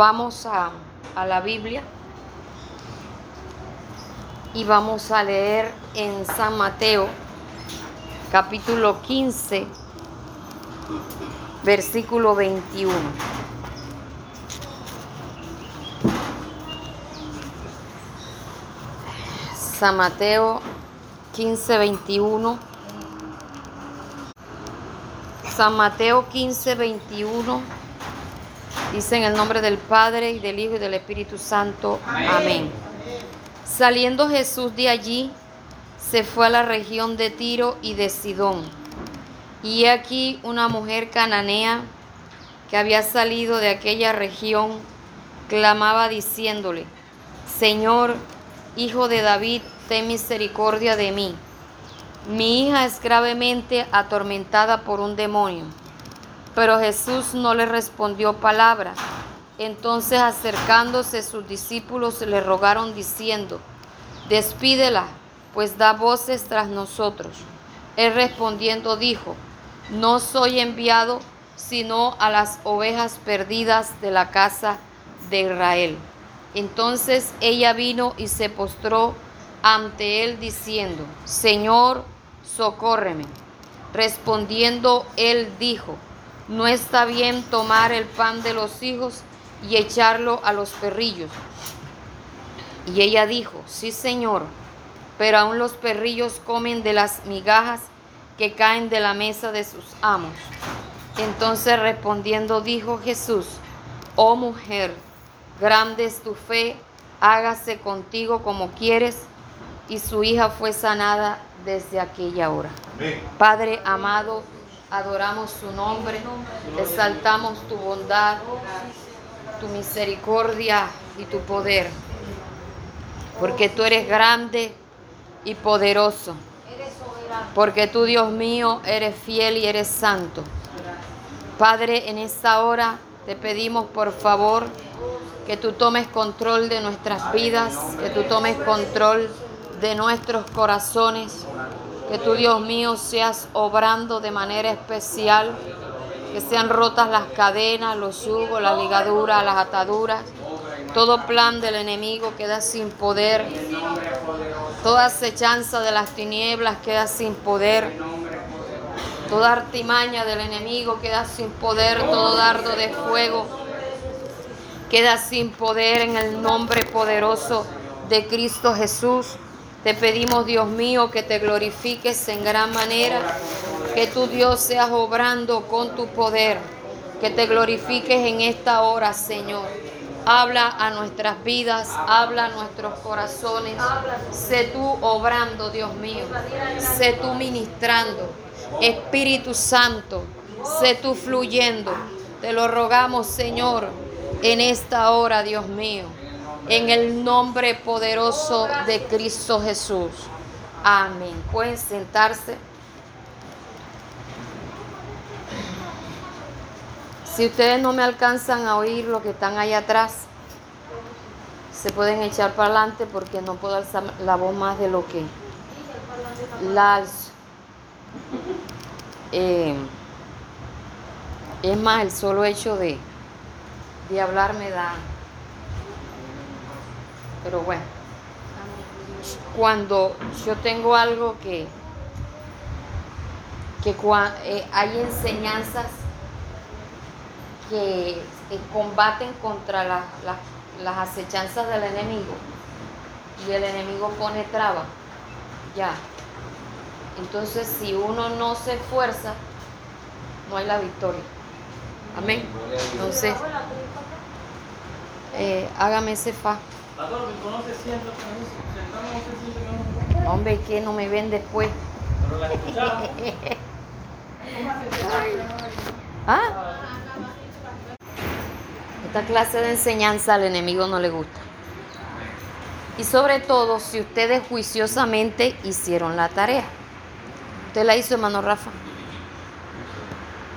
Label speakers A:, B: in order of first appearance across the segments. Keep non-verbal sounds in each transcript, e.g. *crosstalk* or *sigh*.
A: vamos a, a la Biblia y vamos a leer en San Mateo capítulo 15 versículo 21. San Mateo 15, 21. San Mateo 15, 21. Dice en el nombre del Padre y del Hijo y del Espíritu Santo. Amén. Saliendo Jesús de allí, se fue a la región de Tiro y de Sidón. Y aquí una mujer cananea que había salido de aquella región, clamaba diciéndole, Señor, Hijo de David, ten misericordia de mí. Mi hija es gravemente atormentada por un demonio. Pero Jesús no le respondió palabra. Entonces acercándose sus discípulos le rogaron diciendo, despídela, pues da voces tras nosotros. Él respondiendo dijo, no soy enviado sino a las ovejas perdidas de la casa de Israel. Entonces ella vino y se postró ante él diciendo, Señor, socórreme. Respondiendo él dijo, no está bien tomar el pan de los hijos y echarlo a los perrillos. Y ella dijo, sí, Señor, pero aún los perrillos comen de las migajas que caen de la mesa de sus amos. Entonces respondiendo dijo Jesús, oh mujer, grande es tu fe, hágase contigo como quieres. Y su hija fue sanada desde aquella hora. Padre amado, adoramos su nombre, exaltamos tu bondad, tu misericordia y tu poder, porque tú eres grande y poderoso, porque tú, Dios mío, eres fiel y eres santo. Padre, en esta hora te pedimos por favor que tú tomes control de nuestras vidas, que tú tomes control de nuestros corazones, que tú, Dios mío, seas obrando de manera especial, que sean rotas las cadenas, los yugos, las ligaduras, las ataduras. Todo plan del enemigo queda sin poder. Toda acechanza de las tinieblas queda sin poder. Toda artimaña del enemigo queda sin poder. Todo dardo de fuego queda sin poder en el nombre poderoso de Cristo Jesús. Te pedimos, Dios mío, que te glorifiques en gran manera, que tu Dios seas obrando con tu poder, que te glorifiques en esta hora, Señor. Habla a nuestras vidas, habla a nuestros corazones. Sé tú obrando, Dios mío. Sé tú ministrando. Espíritu Santo, sé tú fluyendo. Te lo rogamos, Señor, en esta hora, Dios mío en el nombre poderoso de Cristo Jesús. Amén. Pueden sentarse. Si ustedes no me alcanzan a oír lo que están ahí atrás, se pueden echar para adelante porque no puedo alzar la voz más de lo que la eh, es más, el solo hecho de, de hablar me da pero bueno, cuando yo tengo algo que, que eh, hay enseñanzas que, combaten contra las acechanzas del enemigo y el enemigo pone traba, ya. Entonces, si uno no se esfuerza, no hay la victoria. Amén. Entonces, eh, hágame ese fa. Hombre, que no me ven después. *laughs* ¿Ah? Esta clase de enseñanza al enemigo no le gusta. Y sobre todo si ustedes juiciosamente hicieron la tarea. ¿Usted la hizo, hermano Rafa?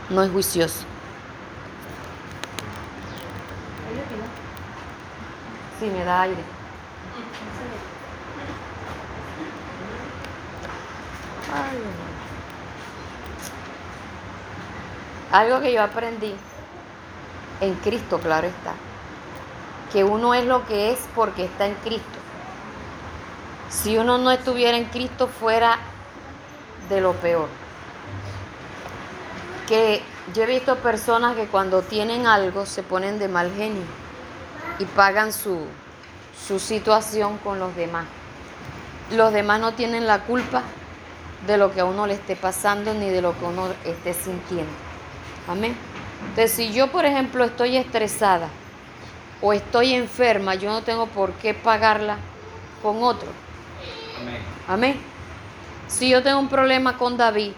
A: No es juicioso. Sí, me da aire. Algo que yo aprendí en Cristo, claro está. que uno es lo que es porque está en Cristo. Si uno no estuviera en Cristo fuera de lo peor. Que yo he visto personas que cuando tienen algo se ponen de mal genio y pagan su, su situación con los demás. Los demás no tienen la culpa de lo que a uno le esté pasando ni de lo que uno esté sintiendo. Amén. Entonces, si yo, por ejemplo, estoy estresada o estoy enferma, yo no tengo por qué pagarla con otro. Amén. Amén. Si yo tengo un problema con David,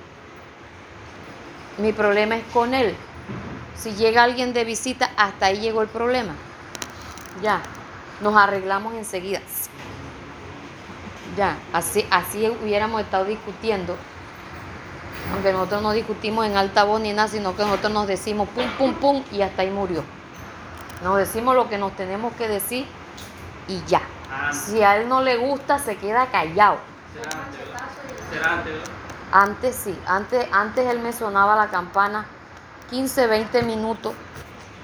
A: mi problema es con él. Si llega alguien de visita, hasta ahí llegó el problema. Ya, nos arreglamos enseguida. Ya, así, así hubiéramos estado discutiendo. Aunque nosotros no discutimos en alta voz ni nada, sino que nosotros nos decimos pum, pum, pum y hasta ahí murió. Nos decimos lo que nos tenemos que decir y ya. Si a él no le gusta, se queda callado. antes, sí, antes, antes él me sonaba la campana 15, 20 minutos.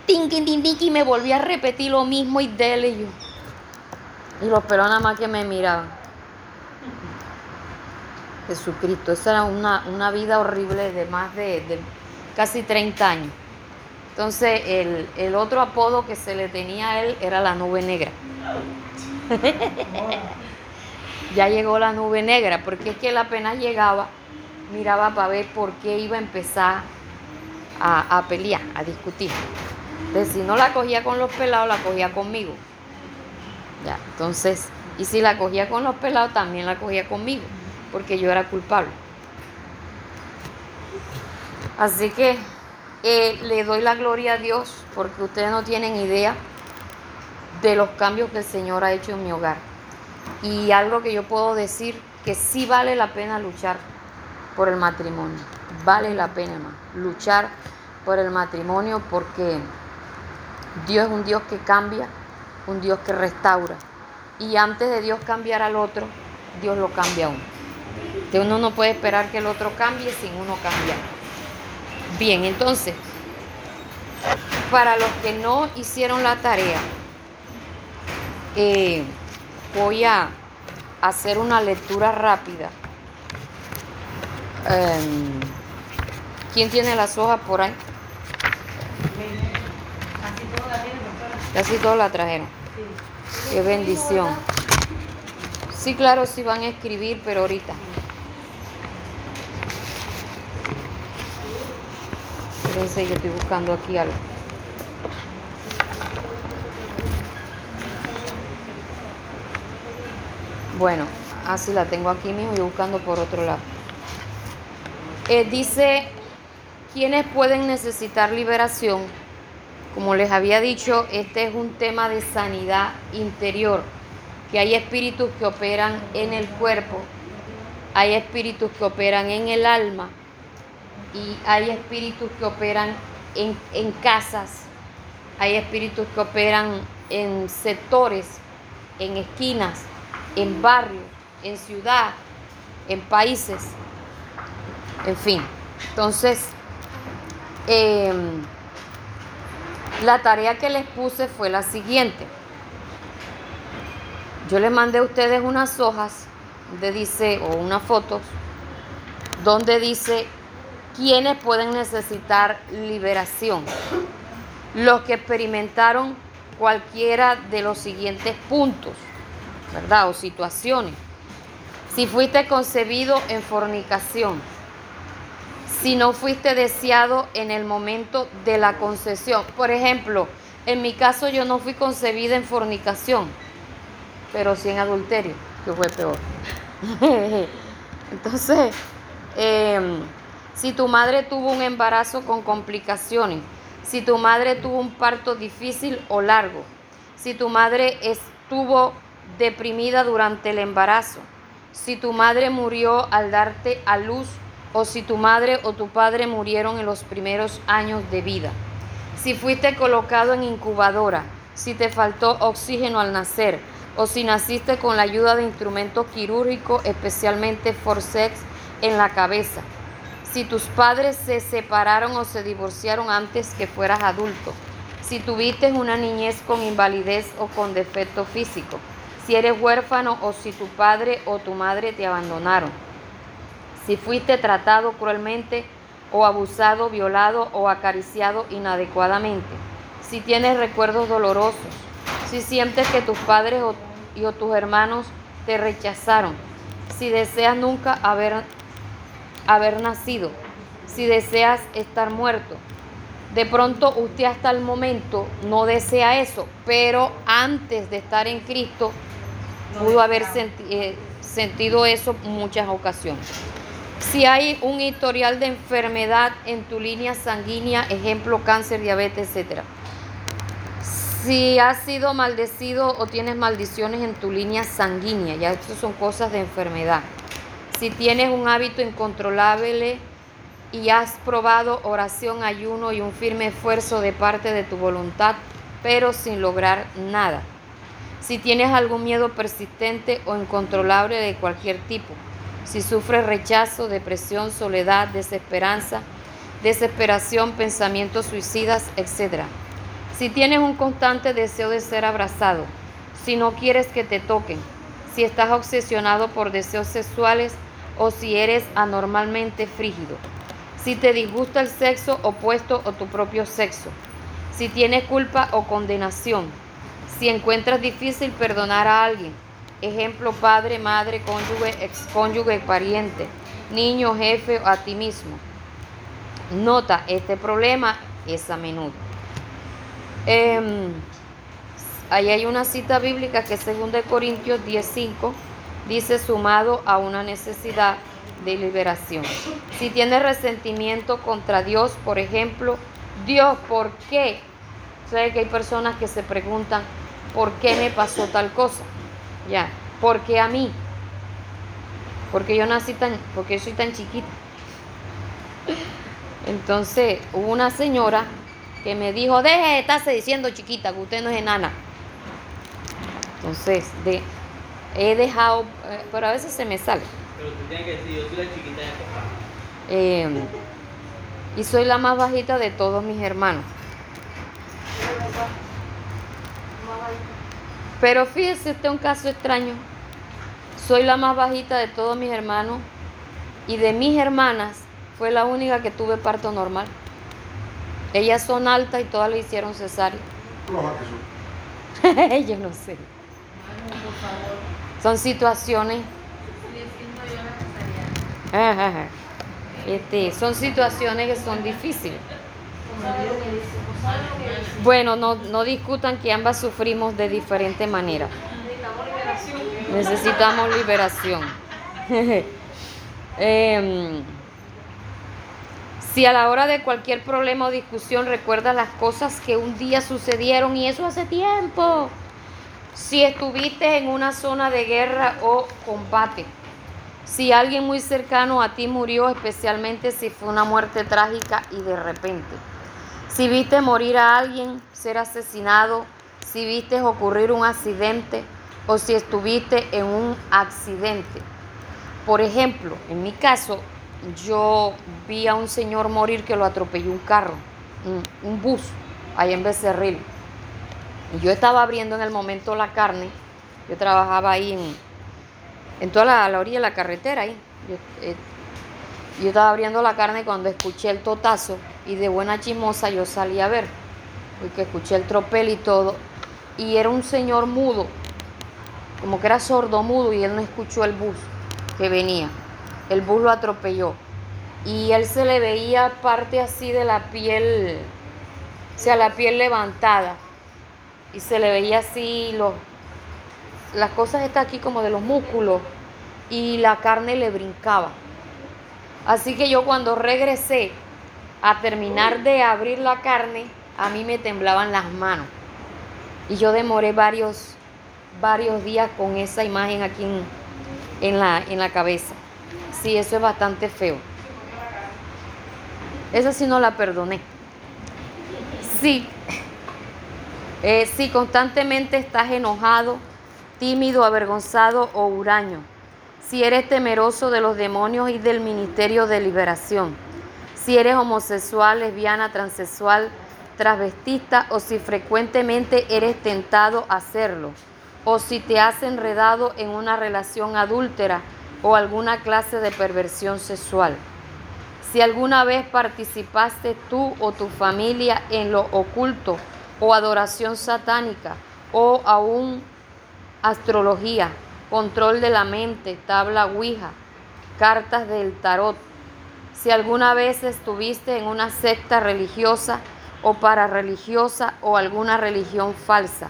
A: Tin, tin, tin, y me volvía a repetir lo mismo y dele yo. Y los pelos nada más que me miraban. Jesucristo, esa era una, una vida horrible de más de, casi 30 años. Entonces, el, otro apodo que se le tenía a él era la nube negra. *laughs* ya llegó la nube negra, porque es que él apenas llegaba, miraba para ver por qué iba a empezar a, a pelear, a discutir. Si no la cogía con los pelados, la cogía conmigo. Ya, entonces, y si la cogía con los pelados, también la cogía conmigo, porque yo era culpable. Así que eh, le doy la gloria a Dios porque ustedes no tienen idea de los cambios que el Señor ha hecho en mi hogar. Y algo que yo puedo decir, que sí vale la pena luchar por el matrimonio. Vale la pena más luchar por el matrimonio porque Dios es un Dios que cambia, un Dios que restaura. Y antes de Dios cambiar al otro, Dios lo cambia a uno. Uno no puede esperar que el otro cambie sin uno cambiar. Bien, entonces, para los que no hicieron la tarea, eh, voy a hacer una lectura rápida. Em, ¿Quién tiene las hojas por ahí? Casi todos la trajeron. Qué bendición. Sí, claro, sí van a escribir, pero ahorita. Fíjense, yo estoy buscando aquí algo. Bueno, así la tengo aquí mismo y buscando por otro lado. Eh, dice, ¿quiénes pueden necesitar liberación? Como les había dicho, este es un tema de sanidad interior, que hay espíritus que operan en el cuerpo, hay espíritus que operan en el alma y hay espíritus que operan en, casas, hay espíritus que operan en sectores, en esquinas, en barrios, en ciudad, en países, en fin. Entonces, em, la tarea que les puse fue la siguiente. Yo les mandé a ustedes unas hojas donde dice, o unas fotos, donde dice ¿Quiénes pueden necesitar liberación? Los que experimentaron cualquiera de los siguientes puntos, ¿verdad? O situaciones. Si fuiste concebido en fornicación, si no fuiste deseado en el momento de la concesión. Por ejemplo, en mi caso yo no fui concebida en fornicación, pero sí en adulterio, que fue peor. *laughs* Entonces, eh, si tu madre tuvo un embarazo con complicaciones, si tu madre tuvo un parto difícil o largo, si tu madre estuvo deprimida durante el embarazo, si tu madre murió al darte a luz o si tu madre o tu padre murieron en los primeros años de vida, si fuiste colocado en incubadora, si te faltó oxígeno al nacer o si naciste con la ayuda de instrumentos quirúrgicos, especialmente forceps en la cabeza. Si tus padres se separaron o se divorciaron antes que fueras adulto, si tuviste una niñez con invalidez o con defecto físico, si eres huérfano o si tu padre o tu madre te abandonaron, si fuiste tratado cruelmente o abusado, violado o acariciado inadecuadamente, si tienes recuerdos dolorosos, si sientes que tus padres o, y o tus hermanos te rechazaron, si deseas nunca haber, haber nacido, si deseas estar muerto. De pronto usted hasta el momento no desea eso, pero antes de estar en Cristo pudo haber eh, sentido eso muchas ocasiones. Si hay un historial de enfermedad en tu línea sanguínea, ejemplo cáncer, diabetes, etc. Si has sido maldecido o tienes maldiciones en tu línea sanguínea, ya estas son cosas de enfermedad. Si tienes un hábito incontrolable y has probado oración, ayuno y un firme esfuerzo de parte de tu voluntad, pero sin lograr nada. Si tienes algún miedo persistente o incontrolable de cualquier tipo si sufres rechazo, depresión, soledad, desesperanza, desesperación, pensamientos suicidas, etc. Si tienes un constante deseo de ser abrazado, si no quieres que te toquen, si estás obsesionado por deseos sexuales o si eres anormalmente frígido, si te disgusta el sexo opuesto o tu propio sexo, si tienes culpa o condenación, si encuentras difícil perdonar a alguien, Ejemplo, padre, madre, cónyuge, excónyuge, pariente, niño, jefe a ti mismo. Nota, este problema es a menudo. Em, ahí hay una cita bíblica que según de Corintios 10.5 dice sumado a una necesidad de liberación. Si tienes resentimiento contra Dios, por ejemplo, Dios, ¿por qué? ¿Sabe que hay personas que se preguntan, ¿por qué me pasó tal cosa? Ya, porque a mí, porque yo nací tan, porque soy tan chiquita. Entonces hubo una señora que me dijo, deje de estarse diciendo chiquita, que usted no es enana. Entonces, de, he dejado, eh, pero a veces se me sale. Pero tú tienes que decir, yo soy la chiquita de papá. Eh, y soy la más bajita de todos mis hermanos. Pero fíjese usted un caso extraño. Soy la más bajita de todos mis hermanos y de mis hermanas fue la única que tuve parto normal. Ellas son altas y todas le hicieron cesárea. *laughs* Yo no sé. Son situaciones. Este, son situaciones que son difíciles. Bueno, no, discutan que ambas sufrimos de diferente manera. Necesitamos liberación. *laughs* Em, si a la hora de cualquier problema o discusión recuerdas las cosas que un día sucedieron y eso hace tiempo. Si estuviste en una zona de guerra o combate. Si alguien muy cercano a ti murió, especialmente si fue una muerte trágica y de repente si viste morir a alguien, ser asesinado, si viste ocurrir un accidente o si estuviste en un accidente. Por ejemplo, en mi caso, yo vi a un señor morir que lo atropelló un carro, un, bus, ahí en Becerril. Y yo estaba abriendo en el momento la carne, yo trabajaba ahí en, en toda la, orilla de la carretera, ahí. Eh, yo estaba abriendo la carne cuando escuché el totazo y de buena chismosa yo salí a ver, porque escuché el tropel y todo, y era un señor mudo, como que era sordo mudo y él no escuchó el bus que venía. El bus lo atropelló y él se le veía parte así de la piel, o sea, la piel levantada y se le veía así los, las cosas están aquí como de los músculos y la carne le brincaba. Así que yo cuando regresé a terminar de abrir la carne, a mí me temblaban las manos. Y yo demoré varios, varios días con esa imagen aquí en, la, en la cabeza. Sí, eso es bastante feo. Esa sí no la perdoné. Sí, eh, si constantemente estás enojado, tímido, avergonzado o huraño si eres temeroso de los demonios y del ministerio de liberación, si eres homosexual, lesbiana, transexual, transvestista o si frecuentemente eres tentado a hacerlo, o si te has enredado en una relación adúltera o alguna clase de perversión sexual. Si alguna vez participaste tú o tu familia en lo oculto o adoración satánica o aún astrología, control de la mente, tabla Ouija, cartas del tarot. Si alguna vez estuviste en una secta religiosa o parareligiosa o alguna religión falsa.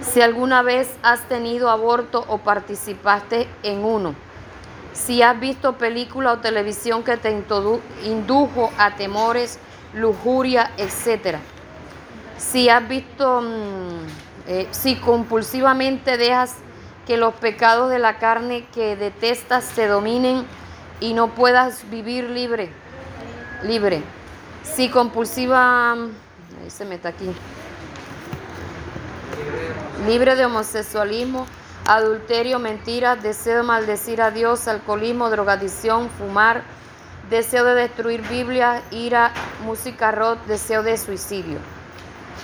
A: Si alguna vez has tenido aborto o participaste en uno. Si has visto película o televisión que te indujo a temores, lujuria, etc. Si has visto, mm, eh, si compulsivamente dejas que los pecados de la carne que detestas se dominen y no puedas vivir libre, libre. Si compulsiva, ahí se mete aquí, libre de homosexualismo, adulterio, mentiras, deseo de maldecir a Dios, alcoholismo, drogadicción, fumar, deseo de destruir Biblia, ira, música rock, deseo de suicidio.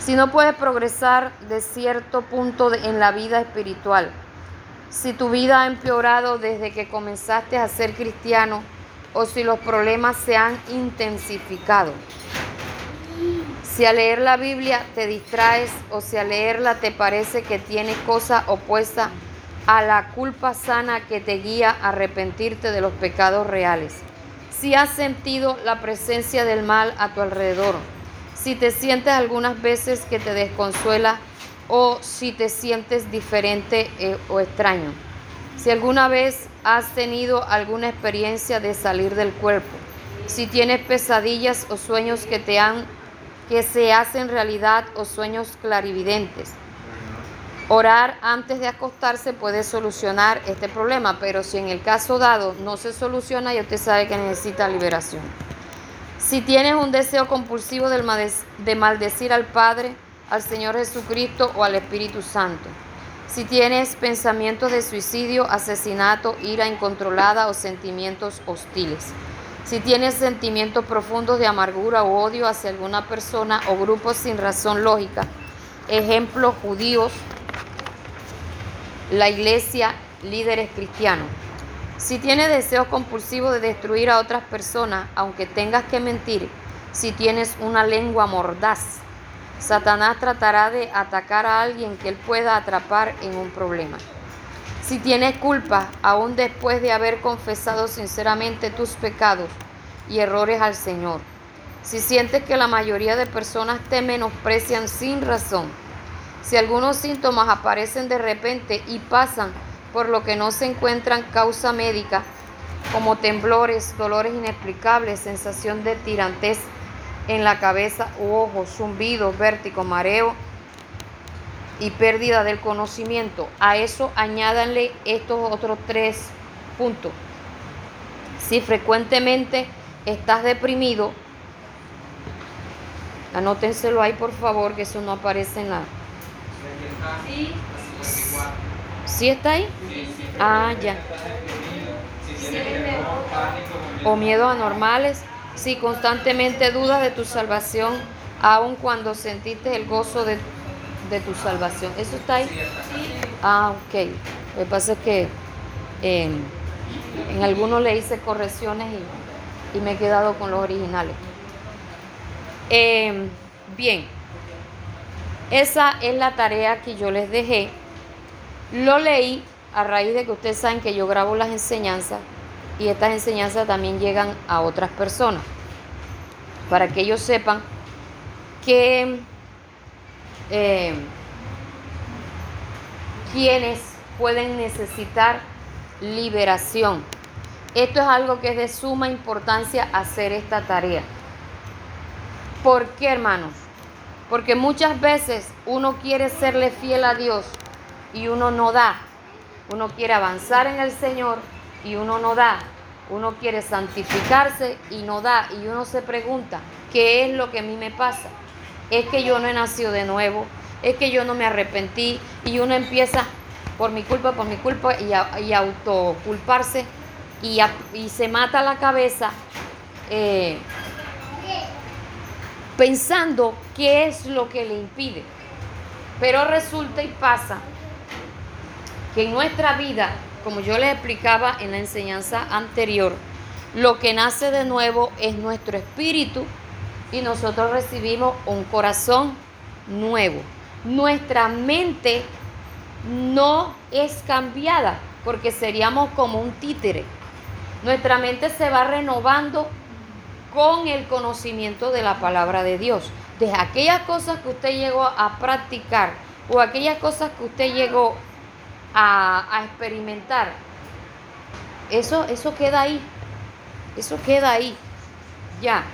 A: Si no puedes progresar de cierto punto en la vida espiritual, si tu vida ha empeorado desde que comenzaste a ser cristiano o si los problemas se han intensificado. Si al leer la Biblia te distraes o si al leerla te parece que tiene cosa opuesta a la culpa sana que te guía a arrepentirte de los pecados reales. Si has sentido la presencia del mal a tu alrededor. Si te sientes algunas veces que te desconsuela o si te sientes diferente eh, o extraño. Si alguna vez has tenido alguna experiencia de salir del cuerpo, si tienes pesadillas o sueños que te han que se hacen realidad o sueños clarividentes. Orar antes de acostarse puede solucionar este problema, pero si en el caso dado no se soluciona, ya usted sabe que necesita liberación. Si tienes un deseo compulsivo de maldecir al Padre, al Señor Jesucristo o al Espíritu Santo. Si tienes pensamientos de suicidio, asesinato, ira incontrolada o sentimientos hostiles. Si tienes sentimientos profundos de amargura o odio hacia alguna persona o grupo sin razón lógica. Ejemplo, judíos, la iglesia, líderes cristianos. Si tienes deseos compulsivos de destruir a otras personas, aunque tengas que mentir, si tienes una lengua mordaz, Satanás tratará de atacar a alguien que él pueda atrapar en un problema. Si tienes culpa, aún después de haber confesado sinceramente tus pecados y errores al Señor. Si sientes que la mayoría de personas te menosprecian sin razón. Si algunos síntomas aparecen de repente y pasan por lo que no se encuentran causa médica, como temblores, dolores inexplicables, sensación de tirantez, en la cabeza u ojos, zumbido, vértigo, mareo y pérdida del conocimiento. A eso añádanle estos otros tres puntos. Si frecuentemente estás deprimido, anótenselo ahí por favor, que eso no aparece en la... ¿Sí está ahí? Ah, ya. O miedos anormales si constantemente dudas de tu salvación, aun cuando sentiste el gozo de, tu salvación. ¿Eso está ahí? Ah, ok. Lo que pasa es que en algunos le hice correcciones y, me he quedado con los originales. Em, bien, esa es la tarea que yo les dejé. Lo leí a raíz de que ustedes saben que yo grabo las enseñanzas y estas enseñanzas también llegan a otras personas, para que ellos sepan que eh, quienes pueden necesitar liberación. Esto es algo que es de suma importancia hacer esta tarea. ¿Por qué, hermanos? Porque muchas veces uno quiere serle fiel a Dios y uno no da. Uno quiere avanzar en el Señor y uno no da. Uno quiere santificarse y no da. Y uno se pregunta, ¿qué es lo que a mí me pasa? Es que yo no he nacido de nuevo, es que yo no me arrepentí y uno empieza por mi culpa, por mi culpa y, y autoculparse y, y, se mata la cabeza. Eh, pensando qué es lo que le impide. Pero resulta y pasa que en nuestra vida, como yo les explicaba en la enseñanza anterior, lo que nace de nuevo es nuestro espíritu y nosotros recibimos un corazón nuevo. Nuestra mente no es cambiada porque seríamos como un títere. Nuestra mente se va renovando con el conocimiento de la palabra de Dios. De aquellas cosas que usted llegó a practicar o aquellas cosas que usted llegó a, experimentar, eso, eso queda ahí. Eso queda ahí. Ya.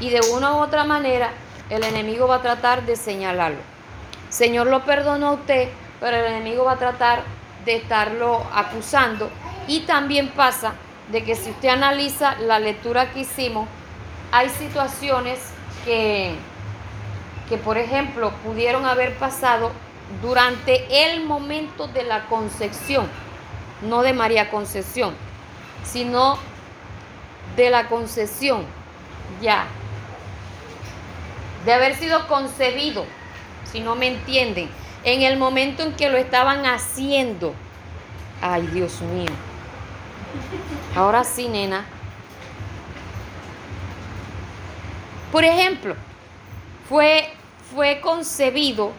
A: Y de una u otra manera, el enemigo va a tratar de señalarlo. Señor lo perdonó a usted, pero el enemigo va a tratar de estarlo acusando. Y también pasa de que si usted analiza la lectura que hicimos, hay situaciones que, que, por ejemplo, pudieron haber pasado durante el momento de la concepción, no de María Concepción, sino de la concepción, ya, de haber sido concebido, si no me entienden, en el momento en que lo estaban haciendo. Ay, Dios mío. Ahora sí, nena. Por ejemplo, fue, fue concebido.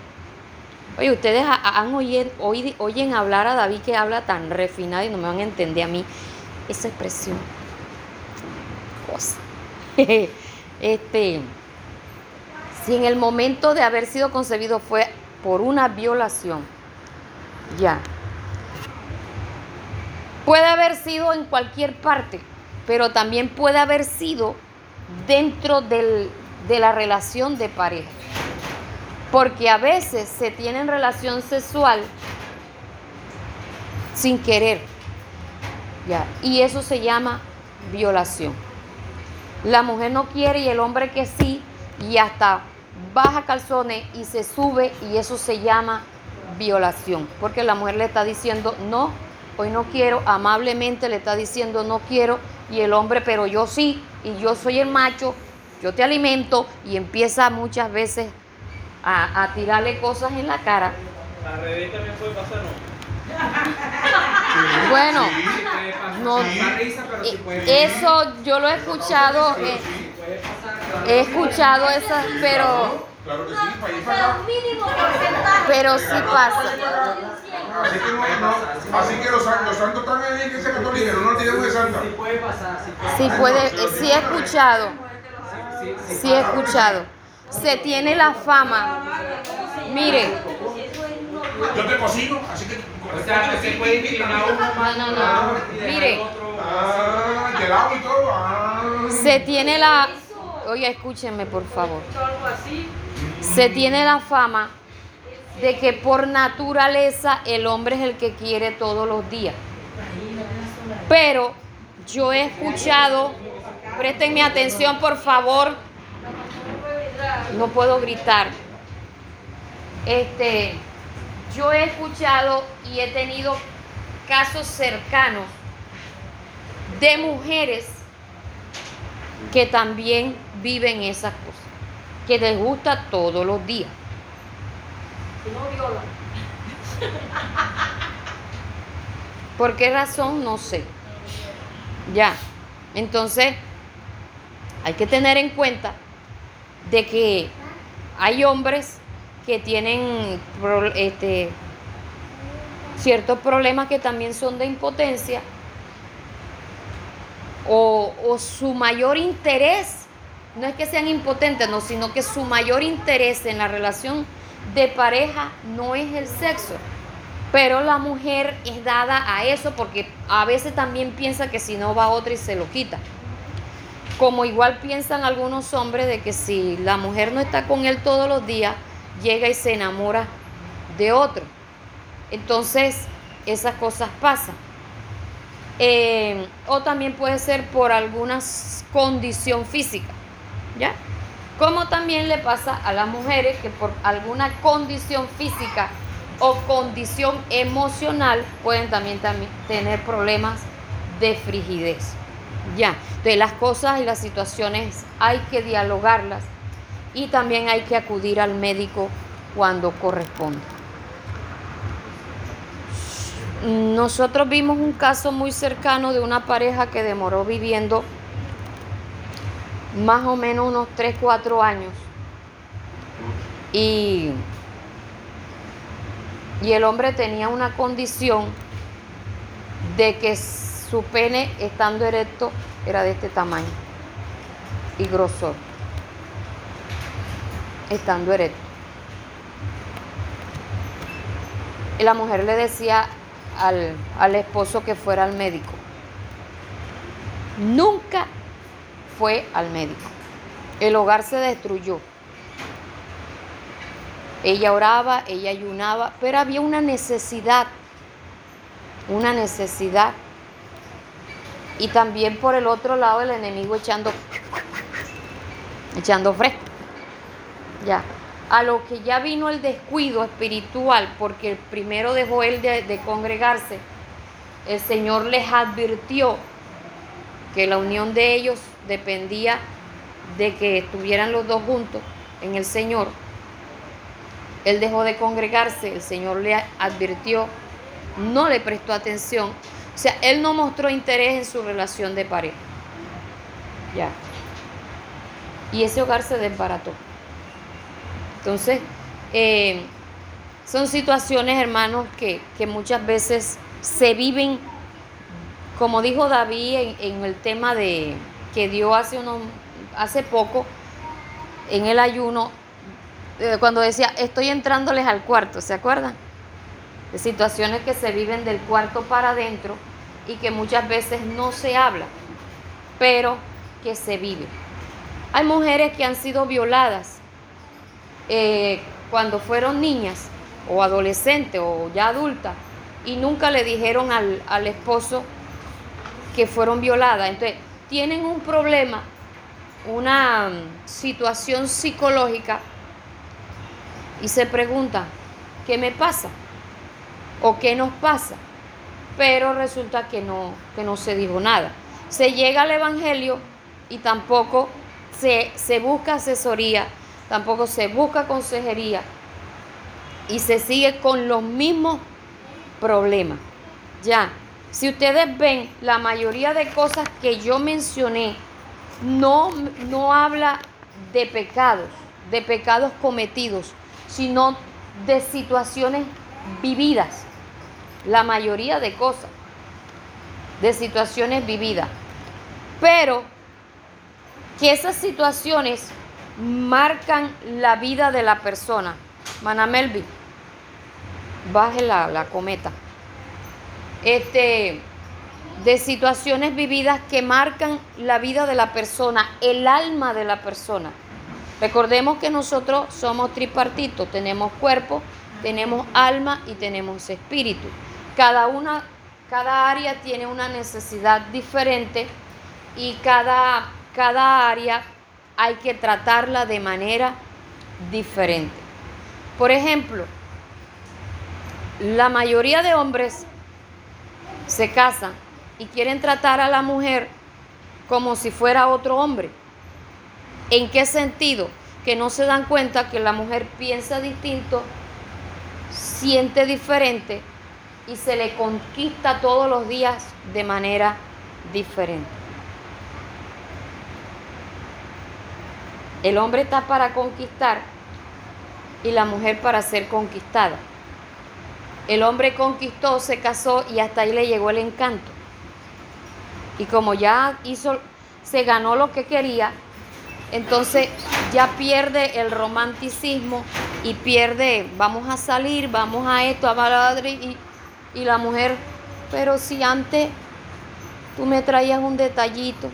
A: Oye, ustedes han oído, oyen hablar a David que habla tan refinado y no me van a entender a mí esa expresión. Cosa. *laughs* este, si en el momento de haber sido concebido fue por una violación, ya. Puede haber sido en cualquier parte, pero también puede haber sido dentro de la relación de pareja. Porque a veces se tienen relación sexual sin querer. Ya, y eso se llama violación. La mujer no quiere y el hombre que sí, y hasta baja calzones y se sube y eso se llama violación. Porque la mujer le está diciendo, no, hoy no quiero, amablemente le está diciendo, no quiero, y el hombre, pero yo sí, y yo soy el macho, yo te alimento, y empieza muchas veces a, tirarle cosas en la cara.
B: Al revés también puede pasar, ¿no? *laughs*
A: Bueno, no, eso yo lo he escuchado, eh, he escuchado esas, pero
C: Claro que sí, para.
A: Pero sí pasa.
C: Así que, no, así que los, los santos están en la iglesia católica, no nos tienen de santa.
B: Sí puede pasar.
A: Sí puede, sí he escuchado. Sí he escuchado. Se tiene la fama. Mire.
C: Yo te cocino, así que.
B: O sea, se puede inclinar
A: No, no, no. Mire.
C: Ah, y todo. Ah.
A: Se tiene la. Oye, escúchenme, por favor se tiene la fama de que por naturaleza el hombre es el que quiere todos los días. Pero yo he escuchado, prestenme atención por favor, no puedo gritar. Este, yo he escuchado y he tenido casos cercanos de mujeres que también viven esas cosas que les gusta todos los días. no *laughs* ¿Por qué razón? No sé. Ya. Entonces, hay que tener en cuenta de que hay hombres que tienen este, ciertos problemas que también son de impotencia o, o su mayor interés no es que sean impotentes, no, sino que su mayor interés en la relación de pareja no es el sexo. Pero la mujer es dada a eso porque a veces también piensa que si no va otra y se lo quita. Como igual piensan algunos hombres de que si la mujer no está con él todos los días, llega y se enamora de otro. Entonces, esas cosas pasan. Eh, o también puede ser por alguna condición física. ¿ya? Como también le pasa a las mujeres que por alguna condición física o condición emocional pueden también, también tener problemas de frigidez. Ya, de las cosas y las situaciones hay que dialogarlas y también hay que acudir al médico cuando corresponde. Nosotros vimos un caso muy cercano de una pareja que demoró viviendo más o menos unos 3, 4 años. Y, y el hombre tenía una condición de que su pene estando erecto era de este tamaño y grosor, estando erecto. Y la mujer le decía al, al esposo que fuera al médico. Nunca fue al médico. El hogar se destruyó. Ella oraba, ella ayunaba, pero había una necesidad, una necesidad. Y también por el otro lado el enemigo echando, echando fresco. Ya. A lo que ya vino el descuido espiritual, porque el primero dejó él de, de congregarse, el Señor les advirtió que la unión de ellos dependía de que estuvieran los dos juntos en el Señor. Él dejó de congregarse, el Señor le advirtió, no le prestó atención. O sea, él no mostró interés en su relación de pareja. Ya. Y ese hogar se desbarató. Entonces, eh, son situaciones, hermanos, que, que, muchas veces se viven, como dijo David en, el tema de, que dio hace, unos, hace poco en el ayuno, eh, cuando decía, estoy entrándoles al cuarto, ¿se acuerdan? De situaciones que se viven del cuarto para adentro y que muchas veces no se habla, pero que se vive. Hay mujeres que han sido violadas eh, cuando fueron niñas o adolescentes o ya adultas y nunca le dijeron al, al esposo que fueron violadas. Entonces, tienen un problema, una mm, situación psicológica y se preguntan, ¿qué me pasa? ¿O qué nos pasa? Pero resulta que no, que no se dijo nada. Se llega al Evangelio y tampoco se, se busca asesoría, tampoco se busca consejería y se sigue con los mismos problemas. Ya, si ustedes ven, la mayoría de cosas que yo mencioné no, no habla de pecados, de pecados cometidos, sino de situaciones vividas. La mayoría de cosas, de situaciones vividas. Pero que esas situaciones marcan la vida de la persona. Mana Melvin, baje la, la cometa este, de situaciones vividas que marcan la vida de la persona, el alma de la persona. Recordemos que nosotros somos tripartitos, tenemos cuerpo, tenemos alma y tenemos espíritu. Cada una, cada área tiene una necesidad diferente y cada, cada área hay que tratarla de manera diferente. Por ejemplo, la mayoría de hombres se casan y quieren tratar a la mujer como si fuera otro hombre. ¿En qué sentido? Que no se dan cuenta que la mujer piensa distinto, siente diferente y se le conquista todos los días de manera diferente. El hombre está para conquistar y la mujer para ser conquistada. El hombre conquistó, se casó y hasta ahí le llegó el encanto. Y como ya hizo, se ganó lo que quería, entonces ya pierde el romanticismo y pierde, vamos a salir, vamos a esto, a baladre y, y la mujer, pero si antes tú me traías un detallito,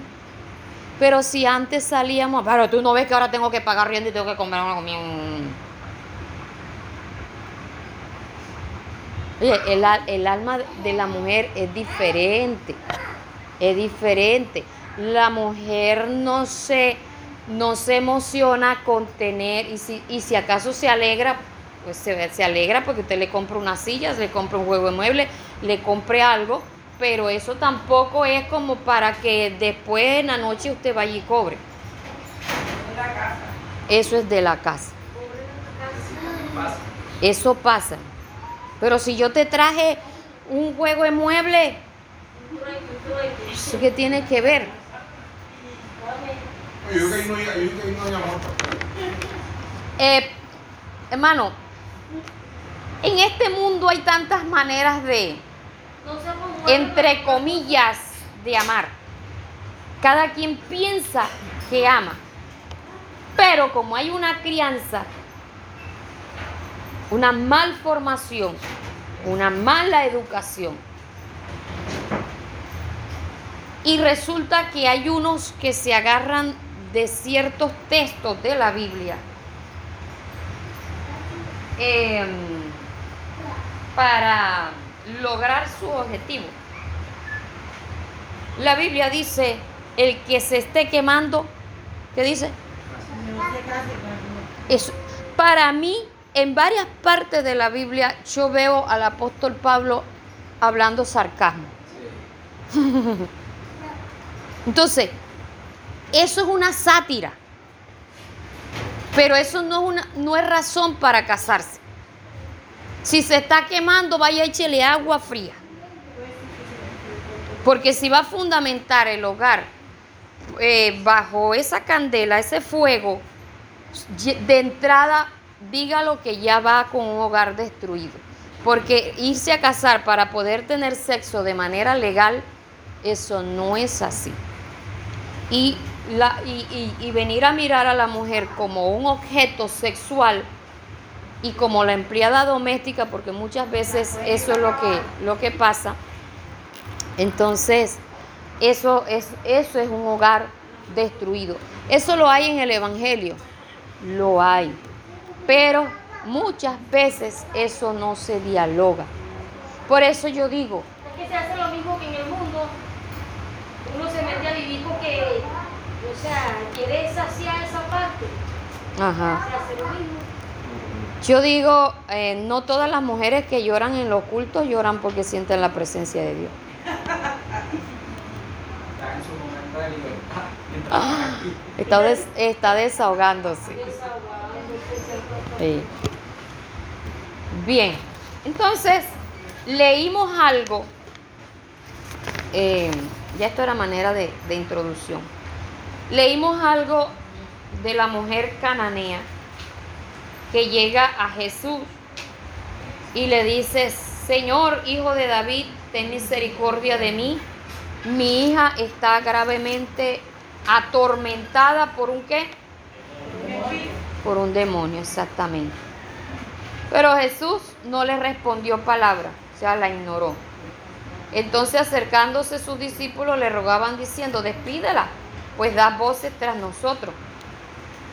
A: pero si antes salíamos, pero tú no ves que ahora tengo que pagar rienda y tengo que comer una comida. Oye, el, el, alma de la mujer es diferente, es diferente. La mujer no se, no se emociona con tener, y si, y si acaso se alegra, pues se, se alegra porque usted le compra unas sillas, le compra un juego de muebles, le compre algo, pero eso tampoco es como para que después en la noche usted vaya y cobre. Eso es de la casa. Eso pasa. Pero si yo te traje un juego de mueble, ¿eso qué tiene que ver? Eh, hermano, en este mundo hay tantas maneras de, entre comillas, de amar. Cada quien piensa que ama. Pero como hay una crianza, una malformación, una mala educación, y resulta que hay unos que se agarran de ciertos textos de la Biblia em, para lograr su objetivo. La Biblia dice, el que se esté quemando, ¿qué dice? Para mí, en varias partes de la Biblia, yo veo al apóstol Pablo hablando sarcasmo. *laughs* Entonces, eso es una sátira. Pero eso no es, una, no es razón para casarse. Si se está quemando, vaya échele agua fría. Porque si va a fundamentar el hogar eh, bajo esa candela, ese fuego, de entrada dígalo que ya va con un hogar destruido. Porque irse a casar para poder tener sexo de manera legal, eso no es así. Y, la, y, y venir a mirar a la mujer como un objeto sexual y como la empleada doméstica, porque muchas veces eso es lo que, lo que pasa, entonces eso es, eso es un hogar destruido. Eso lo hay en el Evangelio, lo hay. Pero muchas veces eso no se dialoga. Por eso yo digo,
D: Es que se hace lo mismo que en el mundo. Uno se mete a vivir porque, o sea, quiere saciar esa parte.
A: ajá.
D: Se hace lo mismo.
A: Yo digo, eh, no todas las mujeres que lloran en los cultos lloran porque sienten la presencia de Dios.
B: Está en su momento de libertad. Mientras
A: Ah, está, des- está desahogándose. Sí. Bien, entonces leímos algo, eh, ya esto era manera de, de introducción, leímos algo de la mujer cananea que llega a Jesús y le dice, Señor, hijo de David, ten misericordia de mí, mi hija está gravemente atormentada por un qué? Por un demonio, exactamente. Pero Jesús no le respondió palabra, o sea, la ignoró. Entonces acercándose sus discípulos le rogaban diciendo, despídela, pues da voces tras nosotros.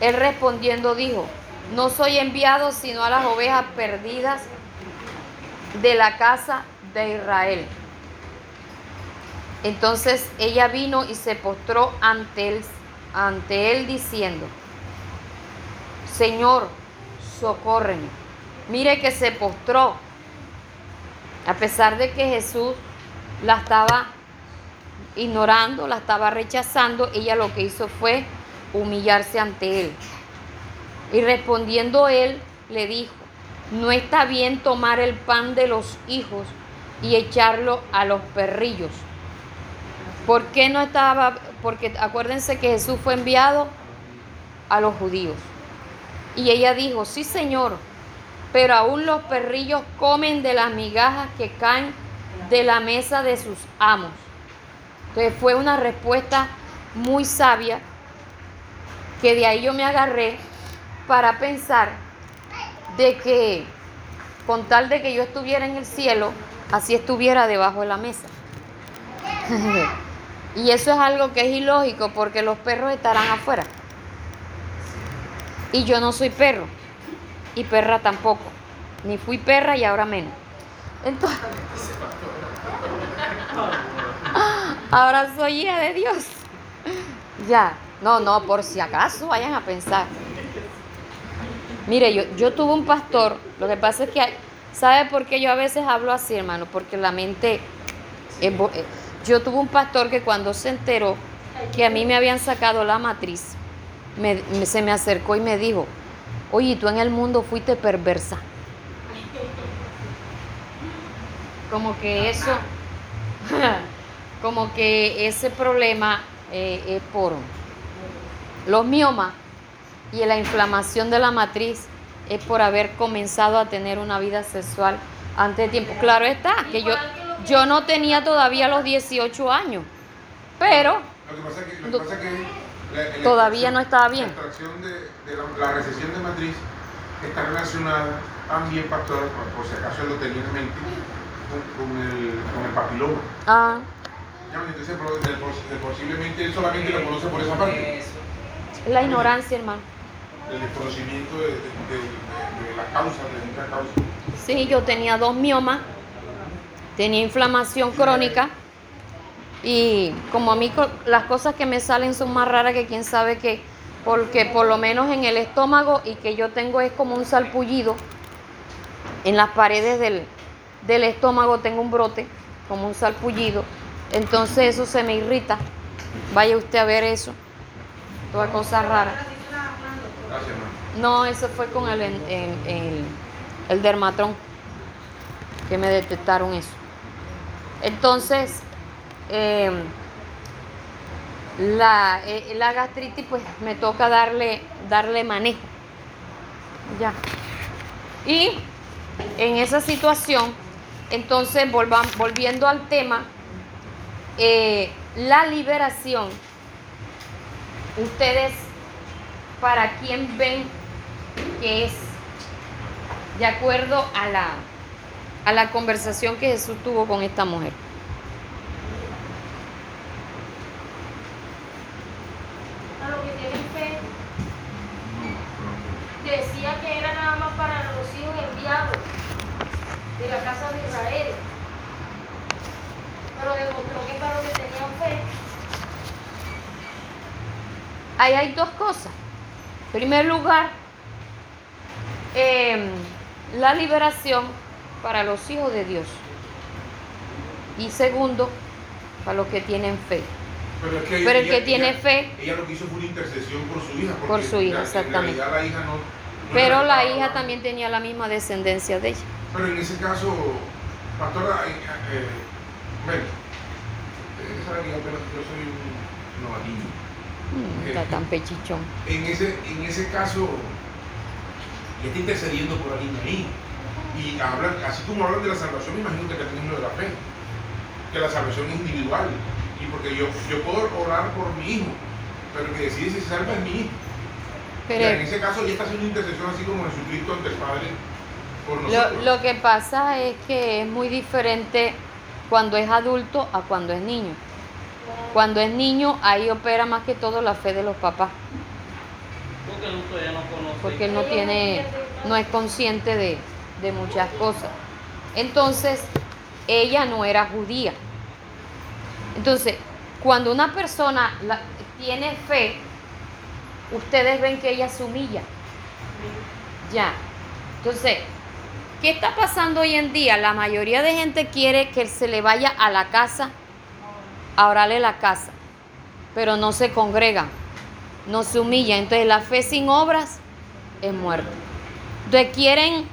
A: Él respondiendo dijo, no soy enviado sino a las ovejas perdidas de la casa de Israel. Entonces ella vino y se postró ante él, ante él diciendo, Señor, socórreme. Mire que se postró, a pesar de que Jesús la estaba ignorando, la estaba rechazando, ella lo que hizo fue humillarse ante él. Y respondiendo él, le dijo, no está bien tomar el pan de los hijos y echarlo a los perrillos. ¿Por qué no estaba? Porque acuérdense que Jesús fue enviado a los judíos. Y ella dijo, sí Señor, pero aún los perrillos comen de las migajas que caen de la mesa de sus amos. Entonces fue una respuesta muy sabia que de ahí yo me agarré para pensar de que con tal de que yo estuviera en el cielo, así estuviera debajo de la mesa. *laughs* y eso es algo que es ilógico porque los perros estarán afuera. Y yo no soy perro. Y perra tampoco. Ni fui perra y ahora menos. Entonces, *laughs* ahora soy hija de Dios. Ya. No, no, por si acaso vayan a pensar. Mire, yo, yo tuve un pastor, lo que pasa es que, ¿sabe por qué yo a veces hablo así, hermano? Porque la mente, eh, yo tuve un pastor que cuando se enteró que a mí me habían sacado la matriz, me- se me acercó y me dijo, oye, tú en el mundo fuiste perversa. Como que eso, *laughs* como que ese problema eh, es por los miomas y la inflamación de la matriz es por haber comenzado a tener una vida sexual antes de tiempo. Claro está, que yo, yo no tenía todavía los 18 años, pero
C: Lo que pasa es que, lo
A: Do-
C: que, pasa es que la- la
A: Todavía no estaba bien.
C: La de, de la, la recesión de matriz está relacionada también, pastor, por, por si acaso lo tenía en mente, con, con el, con el papiloma.
A: ah,
C: Ya, Entonces, pro- de- de- posiblemente él solamente lo conoce por esa parte,
A: la ignorancia, hermano.
C: El desconocimiento de, de- de- de la causa, de causa.
A: Sí, yo tenía dos miomas, tenía inflamación crónica y como a mí las cosas que me salen son más raras que quién sabe qué, porque por lo menos en el estómago y que yo tengo es como un salpullido en las paredes del, del estómago tengo un brote, como un salpullido, entonces eso se me irrita. Vaya usted a ver eso, toda cosa rara. No, eso fue con el, el, el dermatrón que me detectaron eso. Entonces, eh, la, eh, la gastritis, pues me toca darle, darle manejo. Ya. Y en esa situación, entonces volvam- volviendo al tema, eh, la liberación, ustedes para quién ven que es de acuerdo a la, a la conversación que Jesús tuvo con esta mujer.
D: A los que tienen fe, decía que era nada más para los hijos enviados de la casa de Israel. Pero demostró que para los que tenían fe,
A: Ahí hay dos cosas. En primer lugar, em, la liberación para los hijos de Dios. Y segundo, para los que tienen fe.
C: Pero, es que
A: Pero el
C: ella-
A: que tiene
C: ella-
A: fe-
C: Ella lo que hizo fue una intercesión por su hija.
A: Por su hija,
C: en
A: exactamente.
C: realidad la hija no. no
A: Pero la hija también tenía la misma descendencia de ella.
C: Pero en ese caso, pastora, eh, eh, bueno, yo, apenas- yo soy un novatillo.
A: Está tan pechichón.
C: En ese, en ese caso, ella está intercediendo por alguien ahí. Y hablan, así como hablan de la salvación, me imagino que es lo de la fe. Que la salvación es individual. Y porque yo, yo puedo orar por mi hijo, pero el que decide si se salva es mi hijo.
A: Pero
C: Ya, en ese caso, ella está haciendo intercesión así como Jesucristo ante el Padre por
A: Lo, lo que pasa es que es muy diferente cuando es adulto a cuando es niño. Cuando es niño, ahí opera más que todo la fe de los papás,
B: Porque no conoce.
A: porque él no tiene, no es consciente de, de muchas cosas. Entonces, ella no era judía. Entonces, cuando una persona la- tiene fe, ustedes ven que ella se humilla. Ya. Entonces, ¿qué está pasando hoy en día? La mayoría de gente quiere que se le vaya a la casa a orarle la casa, pero no se congregan, no se humillan. Entonces, la fe sin obras es muerta. Entonces, quieren,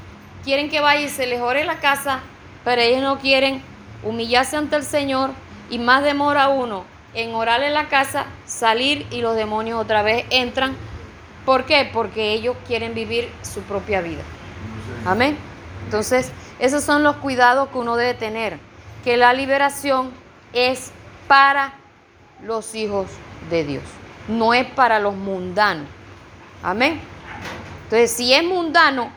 A: quieren que vaya y se les ore la casa, pero ellos no quieren humillarse ante el Señor y más demora uno en orarle la casa, salir y los demonios otra vez entran. ¿Por qué? Porque ellos quieren vivir su propia vida. Amén. Entonces, esos son los cuidados que uno debe tener. Que la liberación es para los hijos de Dios, no es para los mundanos. Amén. Entonces, si es mundano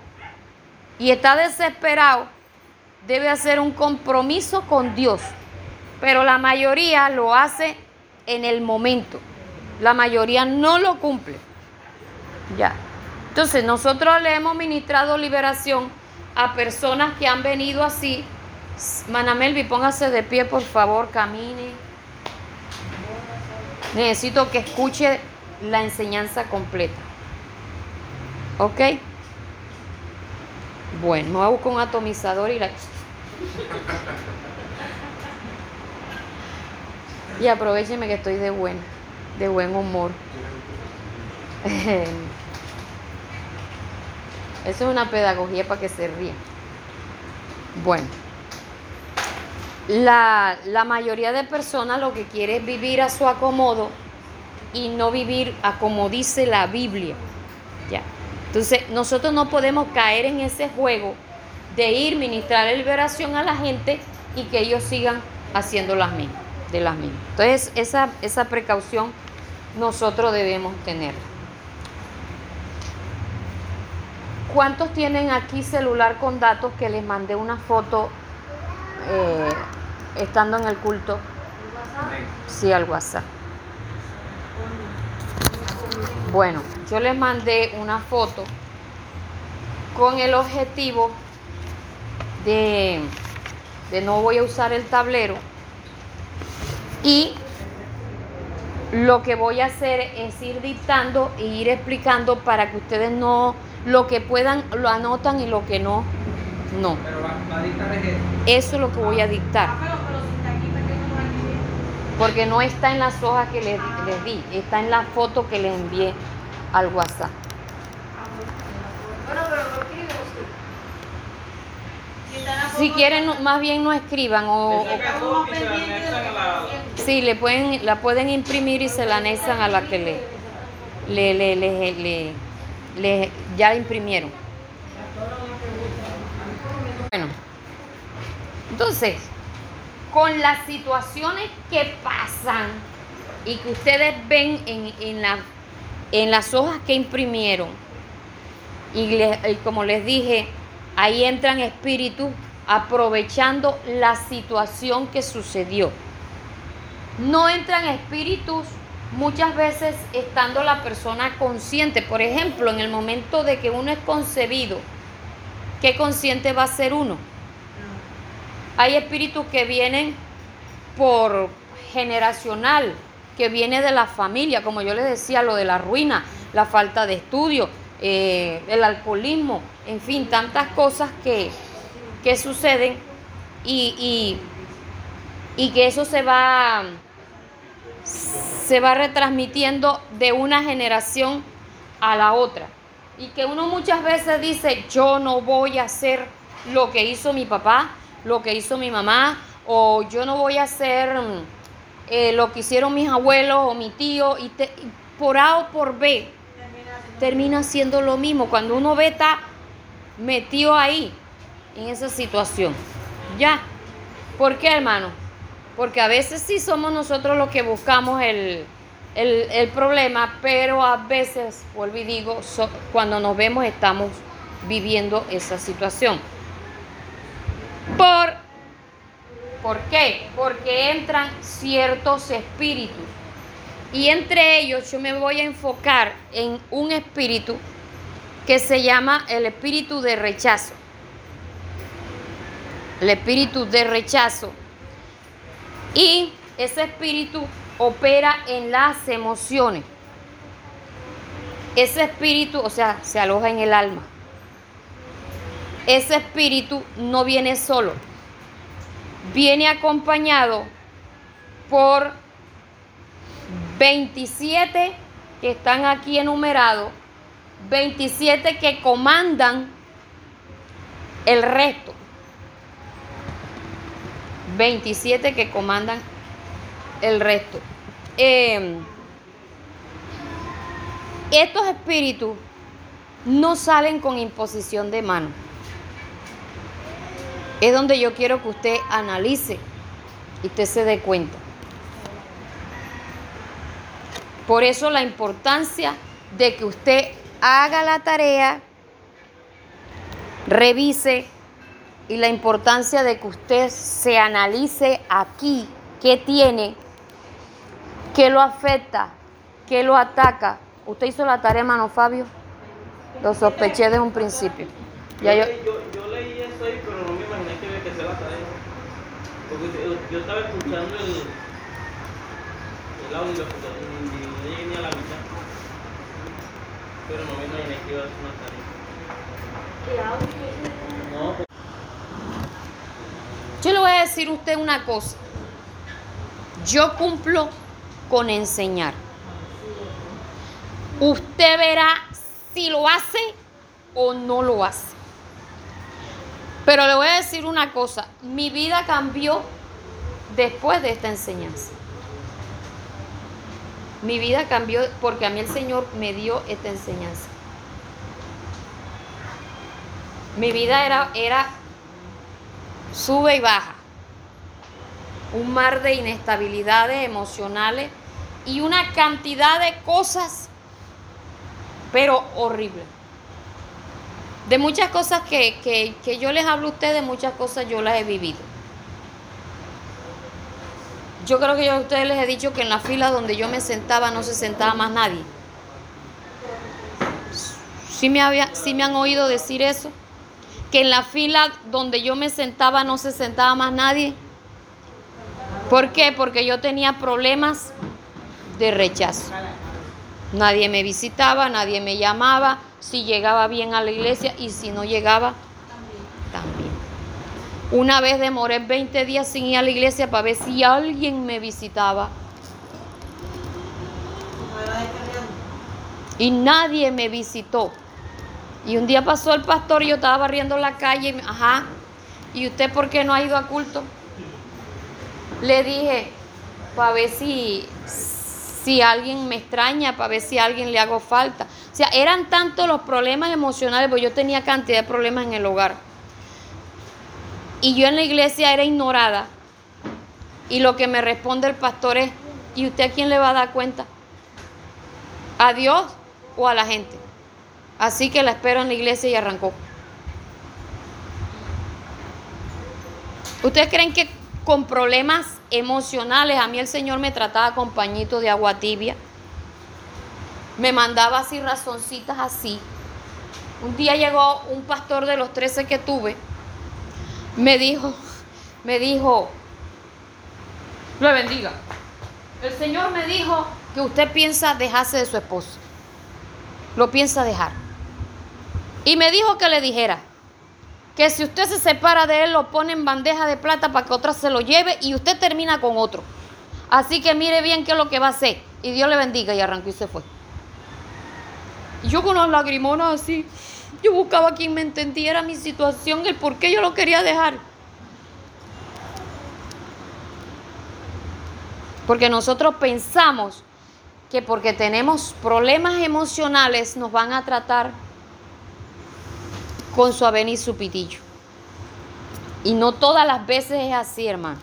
A: y está desesperado, debe hacer un compromiso con Dios. Pero la mayoría lo hace en el momento. La mayoría no lo cumple. Ya. Entonces, nosotros le hemos ministrado liberación a personas que han venido así. Manamelvi, póngase de pie, por favor, camine. Necesito que escuche la enseñanza completa. ¿Ok? Bueno, me voy a buscar un atomizador y la... Y aprovecheme que estoy de buen, de buen humor. *laughs* Eso es una pedagogía para que se rían. Bueno, la, la mayoría de personas lo que quiere es vivir a su acomodo y no vivir a como dice la Biblia. Ya. Entonces, nosotros no podemos caer en ese juego de ir ministrar liberación a la gente y que ellos sigan haciendo las mismas, de las mismas. Entonces, esa, esa precaución nosotros debemos tener. ¿Cuántos tienen aquí celular con datos que les mandé una foto eh, estando en el culto? Sí, al WhatsApp. Bueno, yo les mandé una foto con el objetivo de, de no voy a usar el tablero y lo que voy a hacer es ir dictando e ir explicando para que ustedes no lo que puedan lo anotan y lo que no no
B: Pero va, va a dictar es eso.
A: eso es lo que voy a dictar
D: Ah,
A: porque no está en las hojas que les, les di está en la foto que les envié al WhatsApp
D: Bueno, pero no escribe usted. Si
A: quieren no- más bien no escriban o. Sí, le pueden, la pueden imprimir y se la anexan a la que le, le, le, le- le- le- ya la imprimieron. Entonces, con las situaciones que pasan y que ustedes ven en, en, en las hojas que imprimieron, y, y como les dije, ahí entran espíritus aprovechando la situación que sucedió. No entran espíritus muchas veces estando la persona consciente. Por ejemplo, en el momento de que uno es concebido, ¿qué consciente va a ser uno? Hay espíritus que vienen por generacional, que viene de la familia, como yo les decía, lo de la ruina, la falta de estudio, eh, el alcoholismo, en fin, tantas cosas que, que suceden y, y, y que eso se va, se va retransmitiendo de una generación a la otra. Y que uno muchas veces dice, yo no voy a hacer lo que hizo mi papá, lo que hizo mi mamá, o yo no voy a hacer mm, eh, lo que hicieron mis abuelos o mi tío, y, te- por A o por B termina siendo lo mismo. Cuando uno ve está metido ahí, en esa situación. Ya. ¿Por qué, hermano? Porque a veces sí somos nosotros los que buscamos el, el- el problema, pero a veces, vuelvo y digo, so- cuando nos vemos estamos viviendo esa situación. ¿Por, ¿Por qué? Porque entran ciertos espíritus. Y entre ellos yo me voy a enfocar en un espíritu que se llama el espíritu de rechazo. El espíritu de rechazo. Y ese espíritu opera en las emociones. Ese espíritu, o sea, se aloja en el alma. Ese espíritu no viene solo. Viene acompañado por 27 que están aquí enumerados, 27 que comandan el resto. 27 que comandan el resto. Eh, estos espíritus no salen con imposición de mano. Es donde yo quiero que usted analice y usted se dé cuenta. Por eso la importancia de que usted haga la tarea, revise y la importancia de que usted se analice aquí qué tiene, qué lo afecta, qué lo ataca. ¿Usted hizo la tarea, hermano Fabio? Lo sospeché desde un principio. Ya yo
B: leí eso ahí, pero no me imaginé que había que hacer la tarea. Porque yo, yo estaba escuchando el, el audio y y no llegué ni a la mitad. Pero no me imaginé que iba a hacer una tarea.
D: ¿Qué audio?
B: No, pues,
A: yo le voy a decir a usted una cosa. Yo cumplo con enseñar. Usted verá si lo hace o no lo hace. Pero le voy a decir una cosa, mi vida cambió después de esta enseñanza. Mi vida cambió porque a mí el Señor me dio esta enseñanza. Mi vida era, era sube y baja. Un mar de inestabilidades emocionales y una cantidad de cosas, pero horrible. De muchas cosas que, que, que yo les hablo a ustedes, muchas cosas yo las he vivido. Yo creo que yo a ustedes les he dicho que en la fila donde yo me sentaba no se sentaba más nadie. ¿Sí me, había, sí me han oído decir eso? Que en la fila donde yo me sentaba no se sentaba más nadie. ¿Por qué? Porque yo tenía problemas de rechazo. Nadie me visitaba, nadie me llamaba, si llegaba bien a la iglesia y si no llegaba, también. Una vez demoré 20 días sin ir a la iglesia para ver si alguien me visitaba. Y nadie me visitó. Y un día pasó el pastor y yo estaba barriendo la calle y me, ajá, ¿y usted por qué no ha ido a culto? Le dije, para ver si, si alguien me extraña, para ver si a alguien le hago falta. O sea, eran tantos los problemas emocionales, porque yo tenía cantidad de problemas en el hogar. Y yo en la iglesia era ignorada. Y lo que me responde el pastor es, ¿y usted a quién le va a dar cuenta? ¿A Dios o a la gente? Así que la espero en la iglesia y arrancó. ¿Ustedes creen que con problemas emocionales a mí el Señor me trataba con pañito de agua tibia? Me mandaba así razoncitas así. Un día llegó un pastor de los 13 que tuve me dijo, me dijo, lo bendiga. El Señor me dijo que usted piensa dejarse de su esposo. Lo piensa dejar. Y me dijo que le dijera que si usted se separa de él, lo pone en bandeja de plata para que otra se lo lleve y usted termina con otro. Así que mire bien qué es lo que va a hacer. Y Dios le bendiga y arrancó y se fue. Y yo con las lagrimonas así. Yo buscaba quien me entendiera mi situación, el por qué yo lo quería dejar. Porque nosotros pensamos que porque tenemos problemas emocionales nos van a tratar con su avena y su pitillo. Y no todas las veces es así, hermano.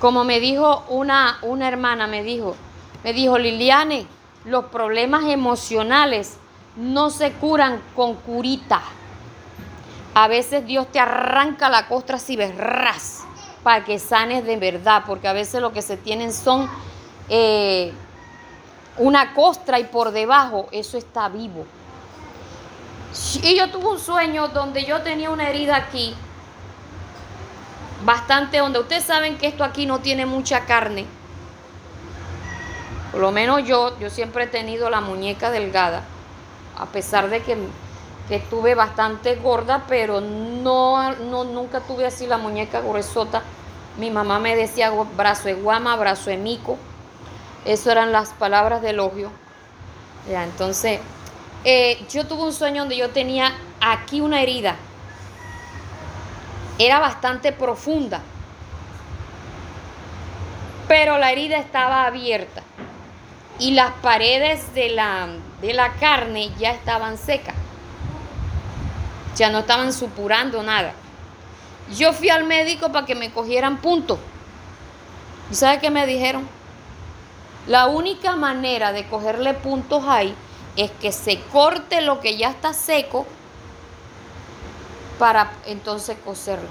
A: Como me dijo una, una hermana, me dijo, me dijo, Liliane, los problemas emocionales no se curan con curita. A veces Dios te arranca la costra si ras para que sanes de verdad, porque a veces lo que se tienen son eh, una costra y por debajo eso está vivo. Y yo tuve un sueño donde yo tenía una herida aquí, bastante donde ustedes saben que esto aquí no tiene mucha carne. Por lo menos yo, yo siempre he tenido la muñeca delgada a pesar de que, estuve bastante gorda, pero no, no, nunca tuve así la muñeca gruesota. Mi mamá me decía brazo de guama, brazo de mico. Eso eran las palabras de elogio. Ya, entonces, eh, yo tuve un sueño donde yo tenía aquí una herida. Era bastante profunda. Pero la herida estaba abierta. Y las paredes de la, de la carne ya estaban secas. Ya no estaban supurando nada. Yo fui al médico para que me cogieran punto. ¿Y sabe qué me dijeron? La única manera de cogerle puntos ahí es que se corte lo que ya está seco para entonces coserla.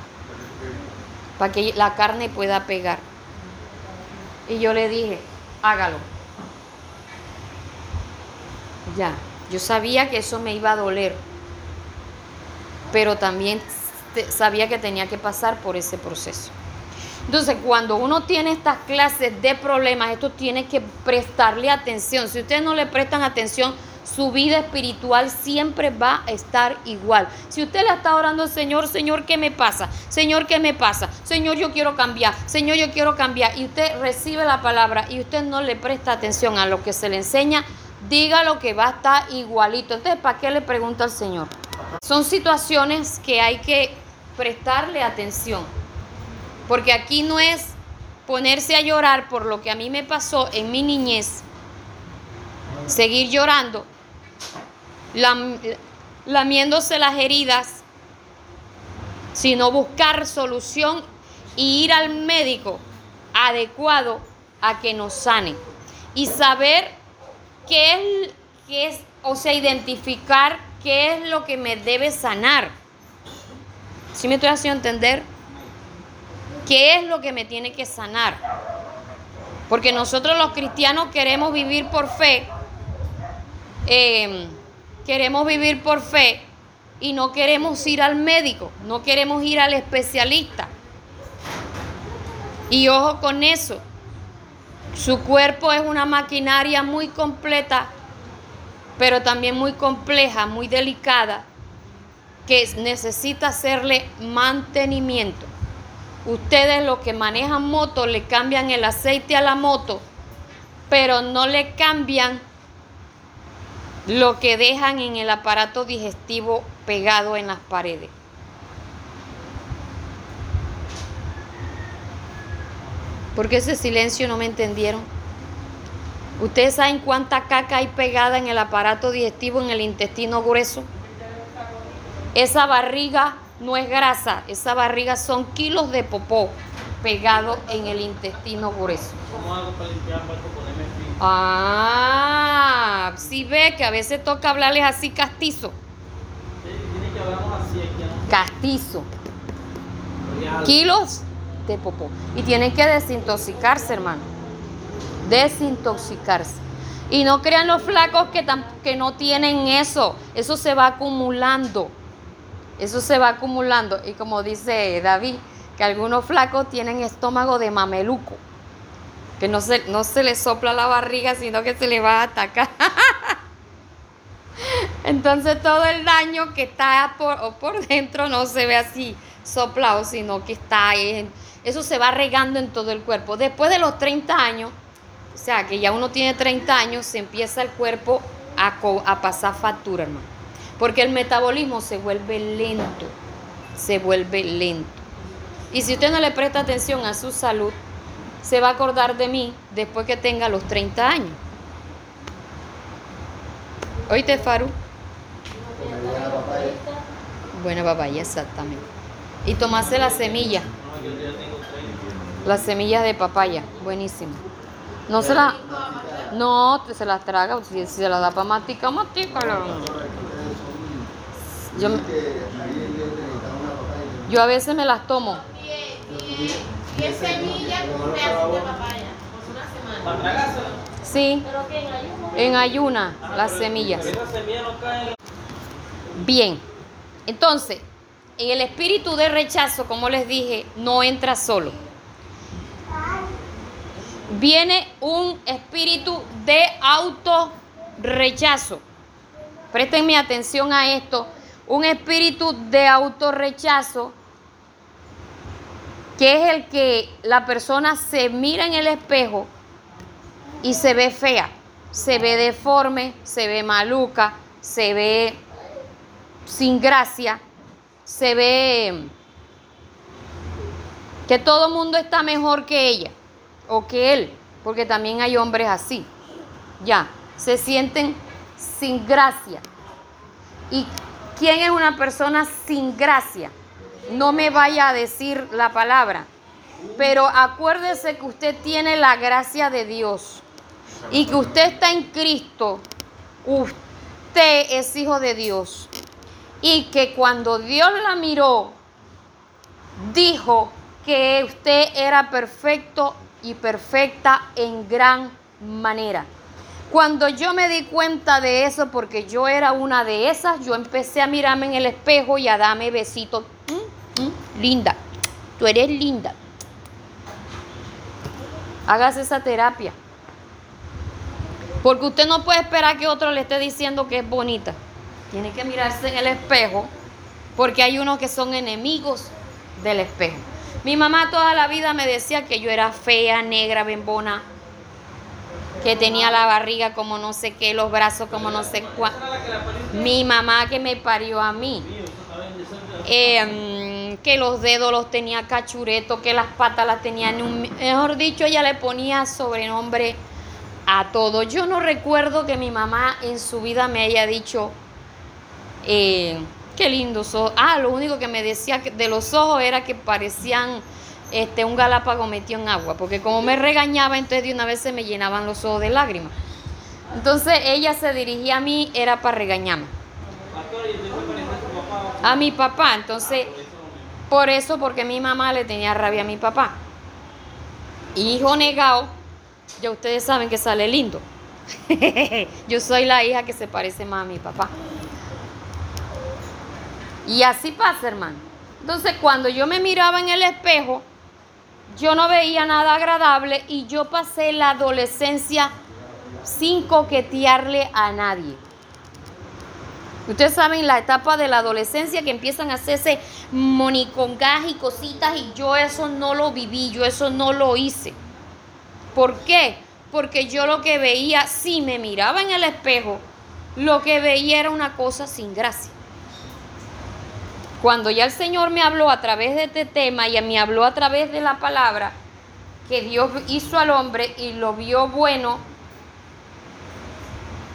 A: Para que la carne pueda pegar. Y yo le dije, hágalo. Ya, yo sabía que eso me iba a doler, pero también sabía que tenía que pasar por ese proceso. Entonces, cuando uno tiene estas clases de problemas, esto tiene que prestarle atención. Si ustedes no le prestan atención, su vida espiritual siempre va a estar igual. Si usted le está orando Señor, Señor, ¿qué me pasa? Señor, ¿qué me pasa? Señor, yo quiero cambiar. Señor, yo quiero cambiar. Y usted recibe la palabra y usted no le presta atención a lo que se le enseña, diga lo que va a estar igualito. Entonces, ¿para qué le pregunto al Señor? Son situaciones que hay que prestarle atención. Porque aquí no es ponerse a llorar por lo que a mí me pasó en mi niñez, seguir llorando, lam- lamiéndose las heridas, sino buscar solución y ir al médico adecuado a que nos sane y saber qué es, qué es, o sea, identificar qué es lo que me debe sanar. ¿Sí me estoy haciendo entender? ¿Qué es lo que me tiene que sanar? Porque nosotros los cristianos queremos vivir por fe, eh, queremos vivir por fe y no queremos ir al médico, no queremos ir al especialista. Y ojo con eso, su cuerpo es una maquinaria muy completa, pero también muy compleja, muy delicada, que necesita hacerle mantenimiento. Ustedes los que manejan moto le cambian el aceite a la moto, pero no le cambian lo que dejan en el aparato digestivo pegado en las paredes. ¿Por qué ese silencio no me entendieron? ¿Ustedes saben cuánta caca hay pegada en el aparato digestivo, en el intestino grueso? Esa barriga no es grasa, esa barriga son kilos de popó pegado en el intestino grueso.
B: ¿Cómo hago para limpiar para?
A: Ah, sí ve que a veces toca hablarles así castizo.
B: Sí, tiene que hablamos así aquí. ¿no?
A: Castizo.
B: Real.
A: Kilos de popó. Y tienen que desintoxicarse, hermano. Desintoxicarse. Y no crean los flacos que, que no tienen eso. Eso se va acumulando. Eso se va acumulando. Y como dice David, que algunos flacos tienen estómago de mameluco. Que no se, no se les sopla la barriga, sino que se les va a atacar. *laughs* Entonces todo el daño que está por, o por dentro no se ve así soplado, sino que está en, eso se va regando en todo el cuerpo. Después de los 30 años, o sea, que ya uno tiene 30 años, se empieza el cuerpo a, a pasar factura, hermano. Porque el metabolismo se vuelve lento, se vuelve lento. Y si usted no le presta atención a su salud, se va a acordar de mí después que tenga los 30 años. ¿Oíste, Faru? Buena papaya, exactamente. Y tomarse la semilla,
B: No, yo ya tengo 30.
A: las semillas de papaya, buenísimo. No se la, no, se las traga, si, se la da para matica, matícala. Yo, yo a veces me las tomo.
E: Diez semillas con un pedazo de papaya. Por una semana.
A: Sí,
D: Pero que en ayuno.
A: en ayuna, las semillas.
B: Esa semilla no cae en.
A: Bien, entonces, en el espíritu de rechazo, como les dije, no entra solo. Viene un espíritu de autorrechazo. Prestenme atención a esto. Un espíritu de autorrechazo que es el que la persona se mira en el espejo y se ve fea, se ve deforme, se ve maluca, se ve sin gracia, se ve que todo el mundo está mejor que ella o que él, porque también hay hombres así. Ya, se sienten sin gracia. ¿Y quién es una persona sin gracia? No me vaya a decir la palabra, pero acuérdese que usted tiene la gracia de Dios y que usted está en Cristo. Usted es hijo de Dios y que cuando Dios la miró, dijo que usted era perfecto y perfecta en gran manera. Cuando yo me di cuenta de eso, porque yo era una de esas, yo empecé a mirarme en el espejo y a darme besitos. Mm, linda, tú eres linda. Hágase esa terapia. Porque usted no puede esperar que otro le esté diciendo que es bonita. Tiene que mirarse en el espejo porque hay unos que son enemigos del espejo. Mi mamá toda la vida me decía que yo era fea, negra, bembona. que tenía la barriga como no sé qué, los brazos como no sé
B: usted.
A: Mi mamá que me parió a mí.
B: Mío,
A: que los dedos los tenía cachuretos, que las patas las tenía. Mejor dicho, ella le ponía sobrenombre a todo. Yo no recuerdo que mi mamá en su vida me haya dicho, eh, qué lindos ojos. Ah, lo único que me decía de los ojos era que parecían este, un galápago metido en agua, porque como me regañaba, entonces de una vez se me llenaban los ojos de lágrimas. Entonces ella se dirigía a mí, era para regañarme.
B: A
A: mi papá, entonces...
B: Por eso,
A: Por eso, porque mi mamá le tenía rabia a mi papá. Hijo negado, ya ustedes saben que sale lindo. *laughs* Yo soy la hija que se parece más a mi papá. Y así pasa, hermano. Entonces, cuando yo me miraba en el espejo, yo no veía nada agradable y yo pasé la adolescencia sin coquetearle a nadie. Ustedes saben la etapa de la adolescencia que empiezan a hacerse monicongas y cositas y yo eso no lo viví, yo eso no lo hice. ¿Por qué? Porque yo lo que veía, si me miraba en el espejo, lo que veía era una cosa sin gracia. Cuando ya el Señor me habló a través de este tema y me habló a través de la palabra que Dios hizo al hombre y lo vio bueno,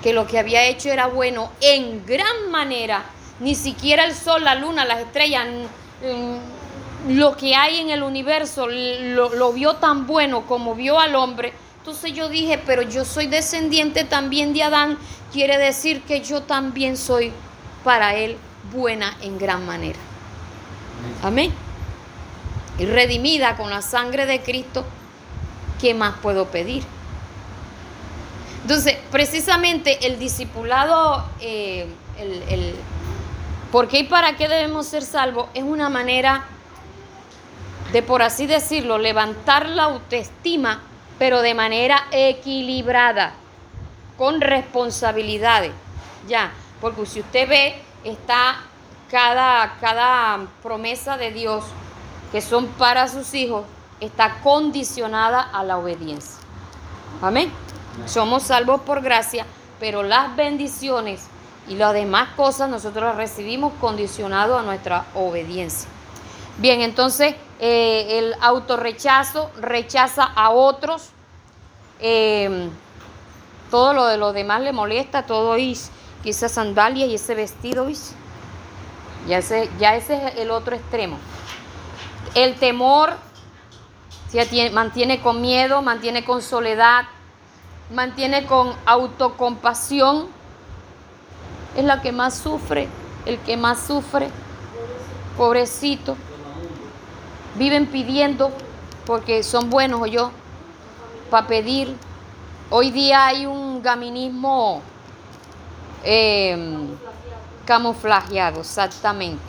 A: que lo que había hecho era bueno en gran manera. Ni siquiera el sol, la luna, las estrellas, mm, lo que hay en el universo, lo, lo vio tan bueno como vio al hombre. Entonces yo dije, pero yo soy descendiente también de Adán, quiere decir que yo también soy para él buena en gran manera. Amén. Y redimida con la sangre de Cristo, ¿qué más puedo pedir? Entonces, precisamente el discipulado, eh, el, el por qué y para qué debemos ser salvos, es una manera de, por así decirlo, levantar la autoestima, pero de manera equilibrada, con responsabilidades. Ya, porque si usted ve, está cada, cada promesa de Dios que son para sus hijos, está condicionada a la obediencia. Amén. Somos salvos por gracia, pero las bendiciones y las demás cosas nosotros las recibimos condicionado a nuestra obediencia. Bien, entonces eh, el autorrechazo rechaza a otros. eh, todo lo de los demás le molesta, todo es que esa sandalia y ese vestido, ¿vis? Ya ese, ya ese es el otro extremo. El temor se mantiene con miedo, mantiene con soledad, mantiene con autocompasión. Es la que más sufre, el que más sufre. Pobrecito. Viven pidiendo porque son buenos o yo para pedir. Hoy día hay un gaminismo eh, camuflajeado, exactamente.